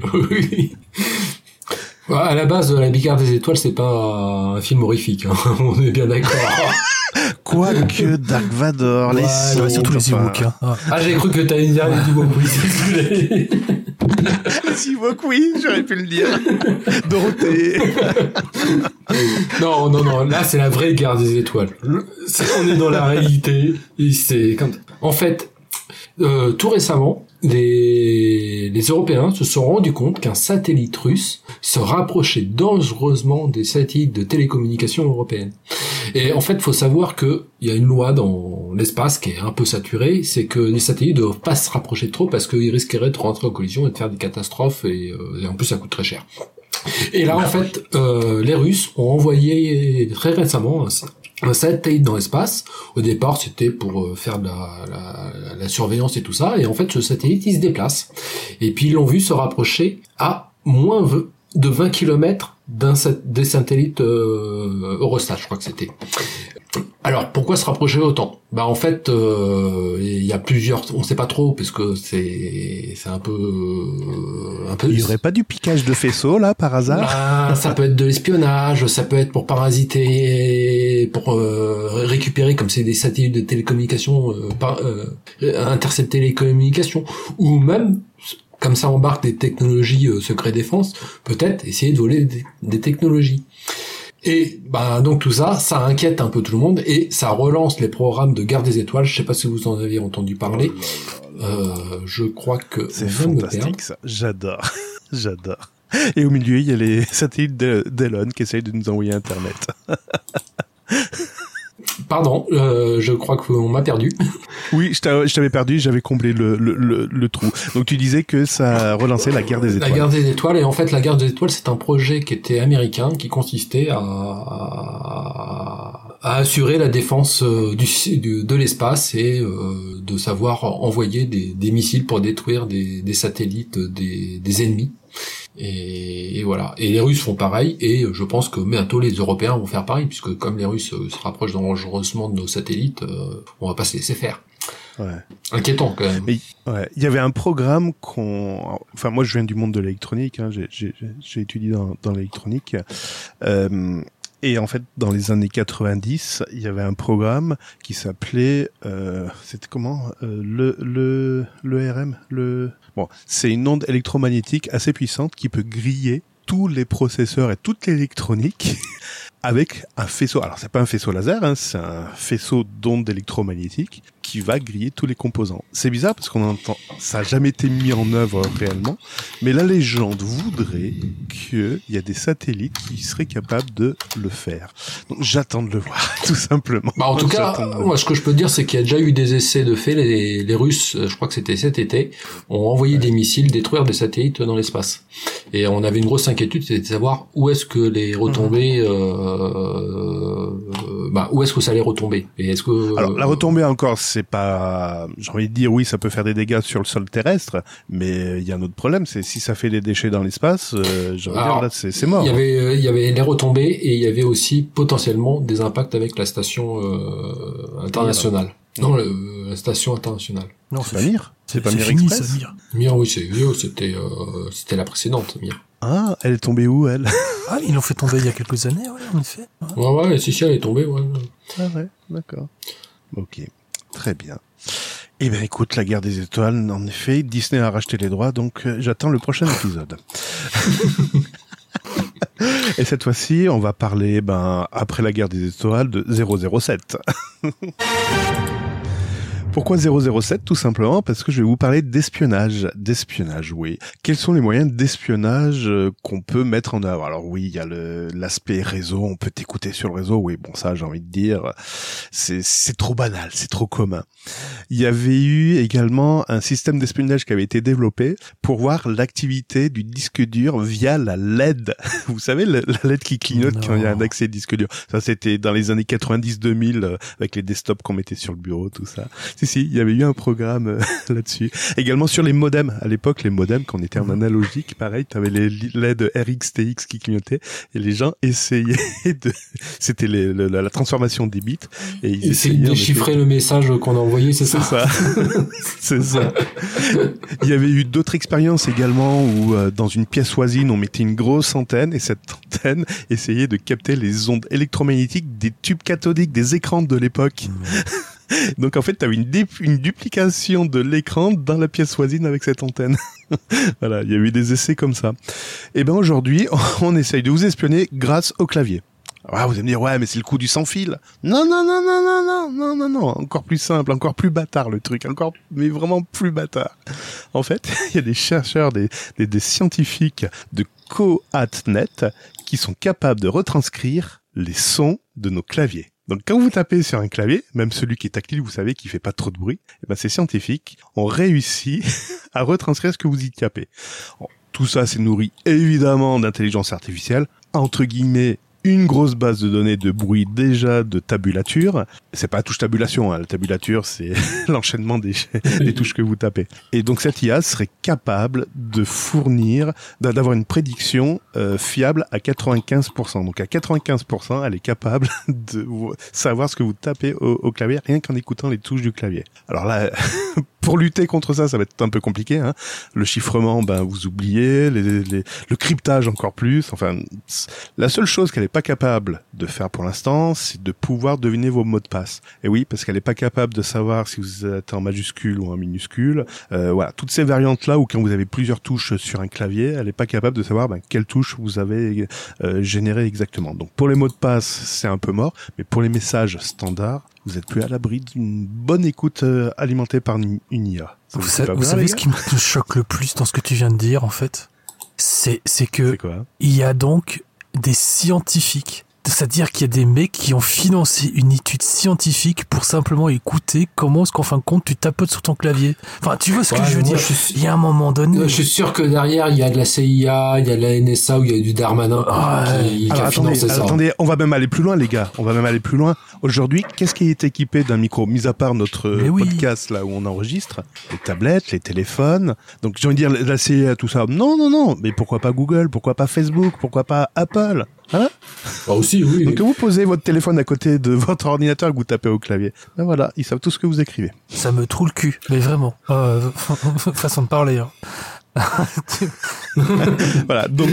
oui. À la base, La Bigarre des étoiles, c'est pas un film horrifique. Hein. On est bien d'accord. Quoique Dark Vador, les Ouais, Sith, Ouais, surtout les Ewoks. Hein. Ah. Ah, j'ai cru que t'allais dire les Ewoks, oui. Les Ewoks, oui, j'aurais pu le dire. Dorothée. Non, non, non, là, c'est la vraie guerre des étoiles. On est dans la réalité. et c'est comme... En fait, euh, tout récemment, les, les Européens se sont rendus compte qu'un satellite russe se rapprochait dangereusement des satellites de télécommunications européennes. Et en fait, faut savoir que il y a une loi dans l'espace qui est un peu saturée, c'est que les satellites ne doivent pas se rapprocher trop parce qu'ils risqueraient de rentrer en collision et de faire des catastrophes et, euh, et en plus ça coûte très cher. Et là, en fait, euh, les Russes ont envoyé très récemment un, un satellite dans l'espace. Au départ, c'était pour euh, faire de la, la, la surveillance et tout ça. Et en fait, ce satellite, il se déplace. Et puis, ils l'ont vu se rapprocher à moins de 20 km des satellites euh, Eurostat, je crois que c'était. Alors pourquoi se rapprocher autant? Bah en fait, euh, il y a plusieurs, on sait pas trop parce que c'est c'est un peu euh, un peu. Il y aurait pas du piquage de faisceaux, là, par hasard? Bah, ça peut être de l'espionnage, ça peut être pour parasiter, pour euh, récupérer comme c'est des satellites de télécommunications, euh, par, euh, intercepter les communications, ou même comme ça embarque des technologies euh, secret défense, peut-être essayer de voler des, des technologies. Et bah donc tout ça, ça inquiète un peu tout le monde et ça relance les programmes de guerre des étoiles. Je sais pas si vous en avez entendu parler. Euh, je crois que C'est fantastique, ça. J'adore. J'adore. Et au milieu, il y a les satellites d'E- d'Elon qui essayent de nous envoyer Internet. Pardon, euh, je crois qu'on m'a perdu. Oui, je t'a- je t'avais perdu, j'avais comblé le, le, le, le trou. Donc tu disais que ça relançait la guerre des La étoiles. guerre des étoiles, et en fait la guerre des étoiles, c'est un projet qui était américain, qui consistait à, à, à assurer la défense euh, du, du- de l'espace et euh, de savoir envoyer des, des missiles pour détruire des, des satellites des, des ennemis. Et, et voilà. Et les Russes font pareil, et je pense que bientôt les Européens vont faire pareil, puisque comme les Russes euh, se rapprochent dangereusement de nos satellites, euh, on va pas se laisser faire. Ouais. Inquiétant quand même. Mais ouais, il y avait un programme qu'on, enfin moi je viens du monde de l'électronique, hein, j'ai- étudié dans, dans l'électronique, euh, et en fait dans les années 90, il y avait un programme qui s'appelait, euh, c'était comment, euh, le le le RM, le, bon, c'est une onde électromagnétique assez puissante qui peut griller tous les processeurs et toute l'électronique avec un faisceau. Alors c'est pas un faisceau laser, hein, c'est un faisceau d'ondes électromagnétiques qui va griller tous les composants. C'est bizarre parce qu'on entend, ça a jamais été mis en œuvre réellement, mais la légende voudrait qu'il y a des satellites qui seraient capables de le faire. Donc j'attends de le voir, tout simplement. Bah, en tout cas, moi, ce que je peux te dire, c'est qu'il y a déjà eu des essais de fait. Les, les Russes, euh, je crois que c'était cet été, ont envoyé des missiles détruire des satellites dans l'espace. Et on avait une grosse inquiétude, c'était de savoir où est-ce que les retombées, euh, euh, bah, où est-ce que ça allait retomber. Et est-ce que Alors la retombée encore, c'est pas, j'ai envie de dire oui, ça peut faire des dégâts sur le sol terrestre, mais il y a un autre problème, c'est si ça fait des déchets dans l'espace, euh, j'ai envie de dire, Alors, là c'est c'est mort. Il y avait, euh, il y avait les retombées et il y avait aussi potentiellement des impacts avec la station euh, internationale. Non, le- la station internationale. Non, C'est pas Mir C'est pas c'est Mir fini, Express ça, Mir. Mir, oui, c'est vieux, c'était euh, c'était la précédente, Mir. Ah, elle est tombée où elle? Ah, ils l'ont fait tomber il y a quelques années, ouais, en effet. Ouais. Ouais, ouais, si, si, elle est tombée, ouais. Ah ouais, d'accord. Ok, très bien. Eh bien écoute, la guerre des étoiles, en effet, Disney a racheté les droits, donc euh, j'attends le prochain épisode. Et cette fois-ci, on va parler, ben, après la guerre des étoiles, de 007. Pourquoi 007 Tout simplement parce que je vais vous parler d'espionnage. D'espionnage, oui. Quels sont les moyens d'espionnage euh, qu'on peut mettre en œuvre? Alors oui, il y a l'aspect réseau, on peut t'écouter sur le réseau, oui, bon ça j'ai envie de dire, c'est trop banal, c'est trop commun. Il y avait eu également un système d'espionnage qui avait été développé pour voir l'activité du disque dur via la LED. Vous savez, la la LED qui clignote quand il y a un accès disque dur. Ça c'était dans les années 90-2000 euh, avec les desktops qu'on mettait sur le bureau, tout ça. Si, si, il y avait eu un programme euh, là-dessus. Également sur les modems. À l'époque, les modems, quand on était en Mhm. analogique, pareil, tu avais les LED RX, qui clignotaient et les gens essayaient de... C'était le- la, transformation des bits. Et ils essayaient, en déchiffrer le message qu'on a envoyé, c'est ça? C'est ça. c'est ça. Il y avait eu d'autres expériences également où euh, dans une pièce voisine on mettait une grosse antenne et cette antenne essayait de capter les ondes électromagnétiques des tubes cathodiques des écrans de l'époque. Donc en fait, tu avais une, une duplication de l'écran dans la pièce voisine avec cette antenne. voilà, il y a eu des essais comme ça. Et ben aujourd'hui, on essaye de vous espionner grâce au clavier. Ah, vous allez me dire, ouais, mais c'est le coup du sans fil. Non, non, non, non, non, non, non, non, non, encore plus simple, encore plus bâtard le truc, encore, mais vraiment plus bâtard. En fait, il y a des chercheurs, des, des, des scientifiques de CoAtNet qui sont capables de retranscrire les sons de nos claviers. Donc quand vous tapez sur un clavier, même celui qui est tactile, vous savez, qui fait pas trop de bruit, eh ben ces scientifiques ont réussi à retranscrire ce que vous y tapez. Tout ça, c'est nourri évidemment d'intelligence artificielle, entre guillemets une grosse base de données de bruit déjà de tabulature. C'est pas touche tabulation, hein. la tabulature c'est l'enchaînement des, des touches que vous tapez. Et donc cette IA serait capable de fournir, d'a- d'avoir une prédiction euh, fiable à 95%. Donc à 95%, elle est capable de savoir ce que vous tapez au, au clavier rien qu'en écoutant les touches du clavier. Alors là, pour lutter contre ça, ça va être un peu compliqué. Hein. Le chiffrement, ben vous oubliez, les, les- le cryptage encore plus. Enfin, la seule chose qu'elle n'est pas capable de faire pour l'instant, c'est de pouvoir deviner vos mots de passe. Et oui, parce qu'elle n'est pas capable de savoir si vous êtes en majuscule ou en minuscule. Euh, voilà, toutes ces variantes-là, ou quand vous avez plusieurs touches sur un clavier, elle n'est pas capable de savoir ben, quelle touche vous avez euh, généré exactement. Donc pour les mots de passe, c'est un peu mort, mais pour les messages standards, vous êtes plus à l'abri d'une bonne écoute euh, alimentée par une, une IA. Ça Vous, sa- savez ce qui me choque le plus dans ce que tu viens de dire, en fait? C'est c'est que il y a donc des scientifiques. C'est-à-dire qu'il y a des mecs qui ont financé une étude scientifique pour simplement écouter comment est-ce qu'en fin de compte tu tapotes sur ton clavier. Enfin, tu vois ce que Ouais, je veux dire je suis- Il y a un moment donné. Je suis sûr que derrière, il y a de la CIA, il y a de la NSA ou il y a du Darmanin Ouais. qui, qui Alors a attendez, financé ça. alors, attendez, on va même aller plus loin, les gars. On va même aller plus loin. Aujourd'hui, qu'est-ce qui est équipé d'un micro? Mis à part notre Mais oui. podcast là où on enregistre, les tablettes, les téléphones. Donc j'ai envie de dire la CIA, tout ça. Non, non, non. Mais pourquoi pas Google? Pourquoi pas Facebook? Pourquoi pas Apple? Hein Bah aussi, oui. Donc vous posez votre téléphone à côté de votre ordinateur et que vous tapez au clavier, ben voilà, ils savent tout ce que vous écrivez. Ça me troue le cul, mais vraiment. Euh, façon de parler. Hein. voilà. Donc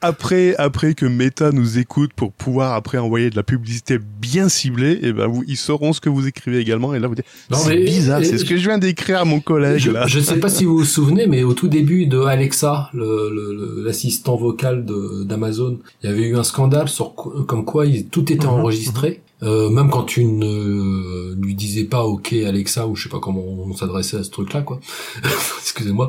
après, après que Meta nous écoute pour pouvoir après envoyer de la publicité bien ciblée, et ben vous, ils sauront ce que vous écrivez également. Et là, vous dites, c'est bizarre. C'est ce que je viens d'écrire à mon collègue Je, là. je sais pas si vous vous souvenez, mais au tout début de Alexa, le- le- le- l'assistant vocal d'Amazon, il y avait eu un scandale sur co- comme quoi il- tout était Mhm, enregistré. Euh, même quand tu ne lui disais pas OK Alexa ou je sais pas comment on s'adressait à ce truc-là quoi. Excusez-moi.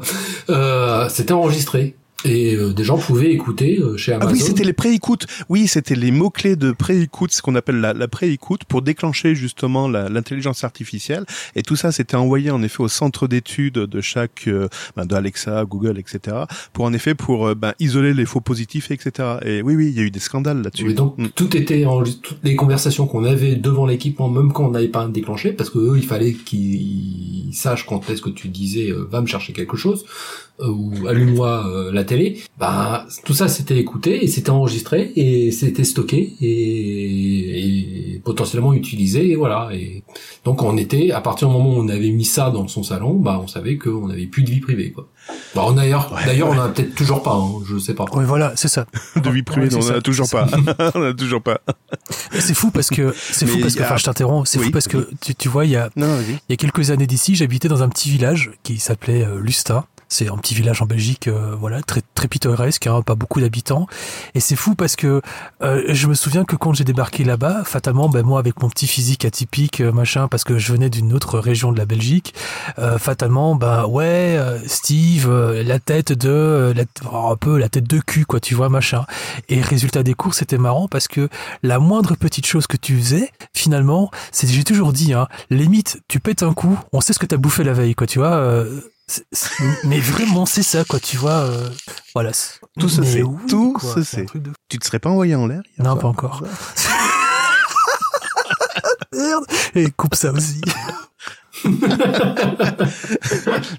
Euh, c'était enregistré et euh, des gens pouvaient écouter euh, chez Ah Amazon. oui, c'était les pré-écoutes. Oui, c'était les mots-clés de pré-écoute, ce qu'on appelle la, la pré-écoute, pour déclencher justement l'intelligence artificielle. Et tout ça, c'était envoyé en effet au centre d'études de chaque, euh, ben, de Alexa, Google, etc. Pour en effet, pour euh, ben, isoler les faux positifs, etc. Et oui, oui, il y a eu des scandales là-dessus. Donc Mm. tout était en, toutes les conversations qu'on avait devant l'équipement, même quand on n'avait pas déclenché, parce que eux, il fallait qu'ils sachent quand est-ce que tu disais euh, va me chercher quelque chose ou allume-moi euh, la télé. Bah tout ça c'était écouté et c'était enregistré et c'était stocké et, et potentiellement utilisé et voilà. Et donc on était à partir du moment où on avait mis ça dans son salon, bah on savait qu'on avait plus de vie privée quoi. Bah on d'ailleurs Ouais, d'ailleurs ouais. on en a peut-être toujours pas, hein, je sais pas. Oui, voilà, c'est ça. De vie privée, Ouais, non, c'est on en a toujours pas. on en a toujours pas. C'est fou parce que c'est fou parce que a- enfin je t'interromps, c'est Oui, fou parce que tu, tu vois il y a il y a quelques années d'ici, j'habitais dans un petit village qui s'appelait euh, Lusta. C'est un petit village en Belgique, euh, voilà, très très pittoresque, hein, pas beaucoup d'habitants. Et c'est fou parce que euh, je me souviens que quand j'ai débarqué là-bas, fatalement, ben moi avec mon petit physique atypique, euh, machin, parce que je venais d'une autre région de la Belgique, euh, fatalement, ben ouais, euh, Steve, euh, la tête de, la, oh, un peu la tête de cul, quoi, tu vois, machin. Et résultat des cours, c'était marrant parce que la moindre petite chose que tu faisais, finalement, c'est j'ai toujours dit, hein, limite, tu pètes un coup, on sait ce que t'as bouffé la veille, quoi, tu vois. Mais vraiment, c'est ça, quoi, tu vois. euh, voilà. Tout se sait, oui, tout quoi, se sait. de- Tu te serais pas envoyé en l'air Non, pas encore. Merde. Et coupe ça aussi.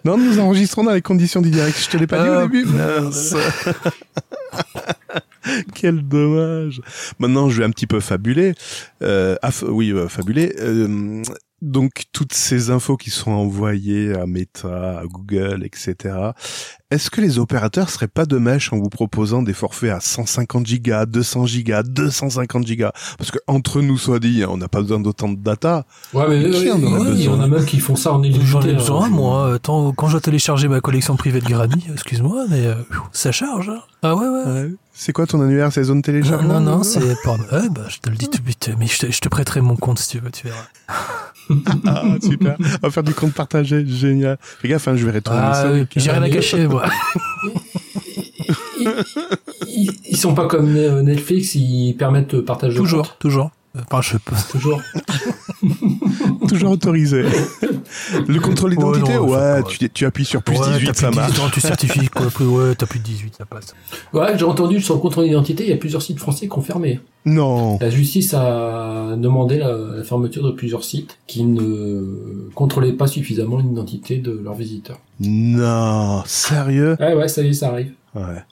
non, nous enregistrons dans les conditions du direct. Je te l'ai pas dit au Ah, début. Quel dommage. Maintenant, je vais un petit peu fabuler. Euh, oui, euh, fabuler. Euh, donc, toutes ces infos qui sont envoyées à Meta, à Google, etc. Est-ce que les opérateurs seraient pas de mèche en vous proposant des forfaits à 150 gigas, 200 gigas, 250 gigas? Parce que entre nous soit dit, hein, on n'a pas besoin d'autant de data. Ouais, mais Mais qui en aurait ouais, il y en besoin a même qui font ça en illimité. J'en ai hein. besoin, moi. Attends, quand je dois télécharger ma collection privée de Granny, excuse-moi, mais euh, ça charge. hein. Ah ouais, ouais. Ouais. C'est quoi ton annuaire, c'est zone Non, téléchargement non, non, c'est bah, je te le dis tout de suite, mais je te, je te prêterai mon compte si tu veux, tu verras. Ah, super. On va faire du compte partagé. Génial. Fais gaffe, hein, je vais retourner Ah, ça. oui, j'ai rien à cacher, moi. Ils, ils- ils sont pas comme Netflix, ils permettent de partager toujours, toujours. Enfin, je peux. Toujours. Toujours autorisé. Le contrôle d'identité, Ouais, non, tu, tu appuies sur plus Ouais, 18, t'as ça plus de marche. 18 ans, tu certifies, quoi. Plus, ouais, t'as plus de 18, ça passe. Ouais, j'ai entendu sur le contrôle d'identité, il y a plusieurs sites français qui ont fermé. Non. La justice a demandé la, la fermeture de plusieurs sites qui ne contrôlaient pas suffisamment l'identité de leurs visiteurs. Non. Sérieux? Ouais, ouais, ça y est, ça arrive. Ouais.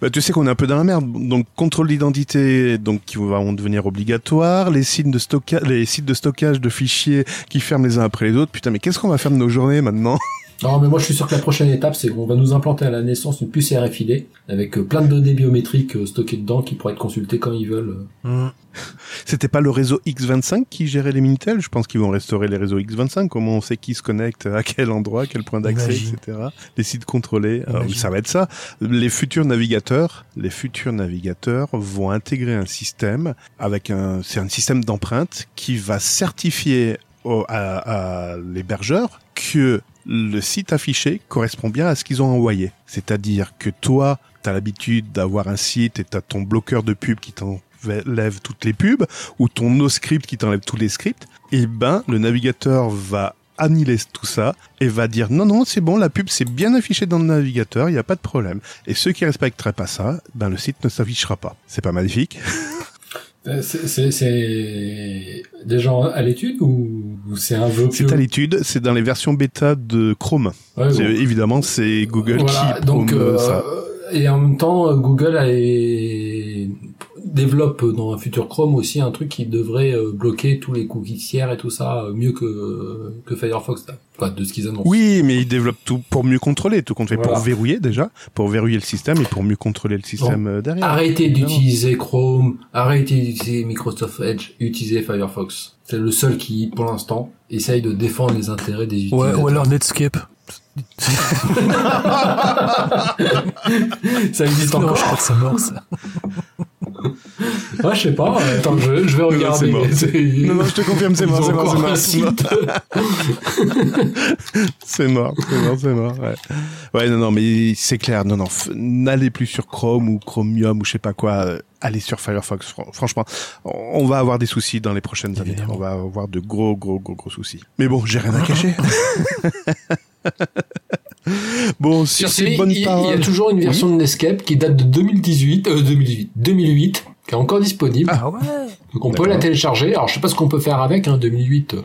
Bah, tu sais qu'on est un peu dans la merde. Donc, contrôle d'identité, donc, qui vont devenir obligatoire. Les sites de stockage, les sites de stockage de fichiers qui ferment les uns après les autres. Putain, mais qu'est-ce qu'on va faire de nos journées maintenant? Non, mais moi je suis sûr que la prochaine étape, c'est qu'on va nous implanter à la naissance une puce RFID avec euh, plein de données biométriques euh, stockées dedans qui pourraient être consultées quand ils veulent. Hmm. C'était pas le réseau X25 qui gérait les Minitel? Je pense qu'ils vont restaurer les réseaux X25. Comment on sait qui se connecte à quel endroit, quel point d'accès, etc. Les sites contrôlés. Alors, ça va être ça. Les futurs navigateurs, les futurs navigateurs vont intégrer un système avec un, c'est un système d'empreinte qui va certifier au- à, à l'hébergeur que le site affiché correspond bien à ce qu'ils ont envoyé. C'est-à-dire que toi, tu as l'habitude d'avoir un site et tu as ton bloqueur de pub qui t'enlève toutes les pubs ou ton no-script qui t'enlève tous les scripts. Et ben, le navigateur va annihiler tout ça et va dire non non c'est bon la pub c'est bien affiché dans le navigateur il n'y a pas de problème et ceux qui respecteraient pas ça ben le site ne s'affichera pas c'est pas magnifique C'est gens à l'étude ou, c'est un vœu c'est à l'étude c'est dans les versions bêta de Chrome Ouais, C'est- bon. évidemment c'est Google Voilà, qui donc euh, ça et en même temps euh, Google a, développe dans un futur Chrome aussi un truc qui devrait euh, bloquer tous les cookies tiers et tout ça euh, mieux que que Firefox là. Enfin, de ce qu'ils annoncent. Oui, mais ils développent tout pour mieux contrôler, tout compte fait, Voilà. pour verrouiller déjà, pour verrouiller le système et pour mieux contrôler le système derrière. Arrêtez d'utiliser Chrome, arrêtez d'utiliser Microsoft Edge, utilisez Firefox. C'est le seul qui, pour l'instant, essaye de défendre les intérêts des Ouais, utilisateurs. ou alors Netscape. Ça existe encore je crois que c'est mort, ça. Ouais, je sais pas. Attends, je, je vais non, regarder. c'est mort. mais c'est- Non, non, je te confirme, c'est mort, c'est mort, c'est mort, c'est mort. C'est mort, c'est mort, c'est mort, ouais. Ouais, non, non, mais c'est clair, non, non, n'allez plus sur Chrome ou Chromium ou je sais pas quoi, euh, allez sur Firefox, fran- franchement, on va avoir des soucis dans les prochaines années, on va avoir de gros, gros, gros, gros soucis. Mais bon, j'ai rien à cacher. bon, sur ces bonnes il, il y a toujours une version de Netscape qui date de 2018, euh, 2018, 2008, qui est encore disponible. Ah ouais. Donc on peut la télécharger. Alors je sais pas ce qu'on peut faire avec. Hein, 2008, euh,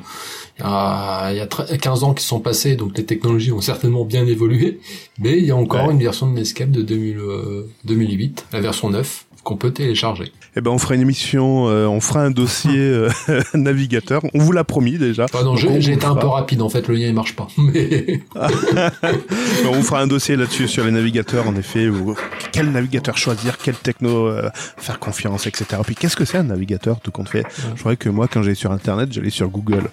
il y a, y a tre- 15 ans qui sont passés, donc les technologies ont certainement bien évolué. Mais il y a encore Ouais. une version de Netscape de 2000, euh, 2008, la version 9, qu'on peut télécharger. Eh ben, on fera une émission, euh, on fera un dossier euh, navigateur. On vous l'a promis déjà. On j'ai été un peu rapide en fait, le lien il marche pas. Mais on fera un dossier là-dessus sur les navigateurs, en effet. Où, quel navigateur choisir, quel techno euh, faire confiance, etc. Puis qu'est-ce que c'est un navigateur, tout compte fait? Je croyais que moi, quand j'allais sur Internet, j'allais sur Google.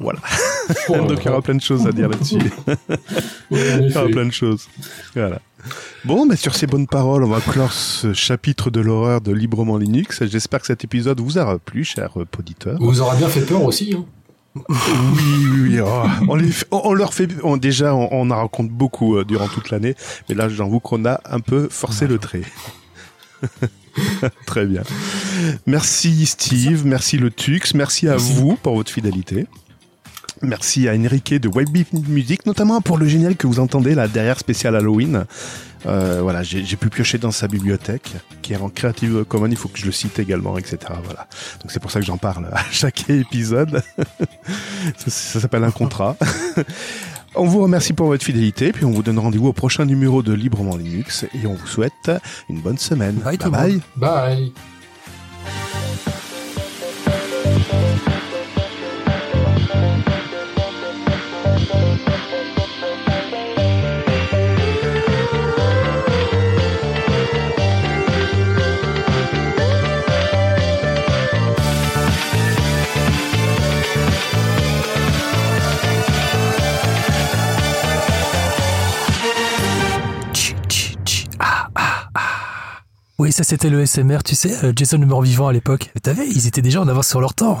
Voilà. Donc il y aura plein de choses à dire là-dessus. Ouais, Il y aura plein de choses. Voilà. Bon, mais sur ces bonnes paroles, on va clore ce chapitre de l'horreur de Librement Linux. J'espère que cet épisode vous aura plu, chers euh, auditeurs. vous aura bien fait peur aussi. Hein. Oui, oui, oui. oh, on, les fait- on- on leur fait on- déjà, on, on en raconte beaucoup euh, durant toute l'année, mais là, j'avoue qu'on a un peu forcé le trait. Très bien. Merci Steve, merci le Tux, merci à Merci. vous pour votre fidélité. Merci à Enrique de White Music, notamment pour le générique que vous entendez là derrière spécial Halloween. Euh, voilà, j'ai pu piocher dans sa bibliothèque, qui est en Creative Commons, il faut que je le cite également, etc. Voilà. Donc c'est pour ça que j'en parle à chaque épisode. ça, ça s'appelle un contrat. on vous remercie pour votre fidélité, puis on vous donne rendez-vous au prochain numéro de Librement Linux, et on vous souhaite une bonne semaine. Bye. Bye. Bye. bye. Oui, ça c'était le SMR, tu sais, euh, Jason le mort vivant à l'époque. Vu, ils étaient déjà en avance sur leur temps.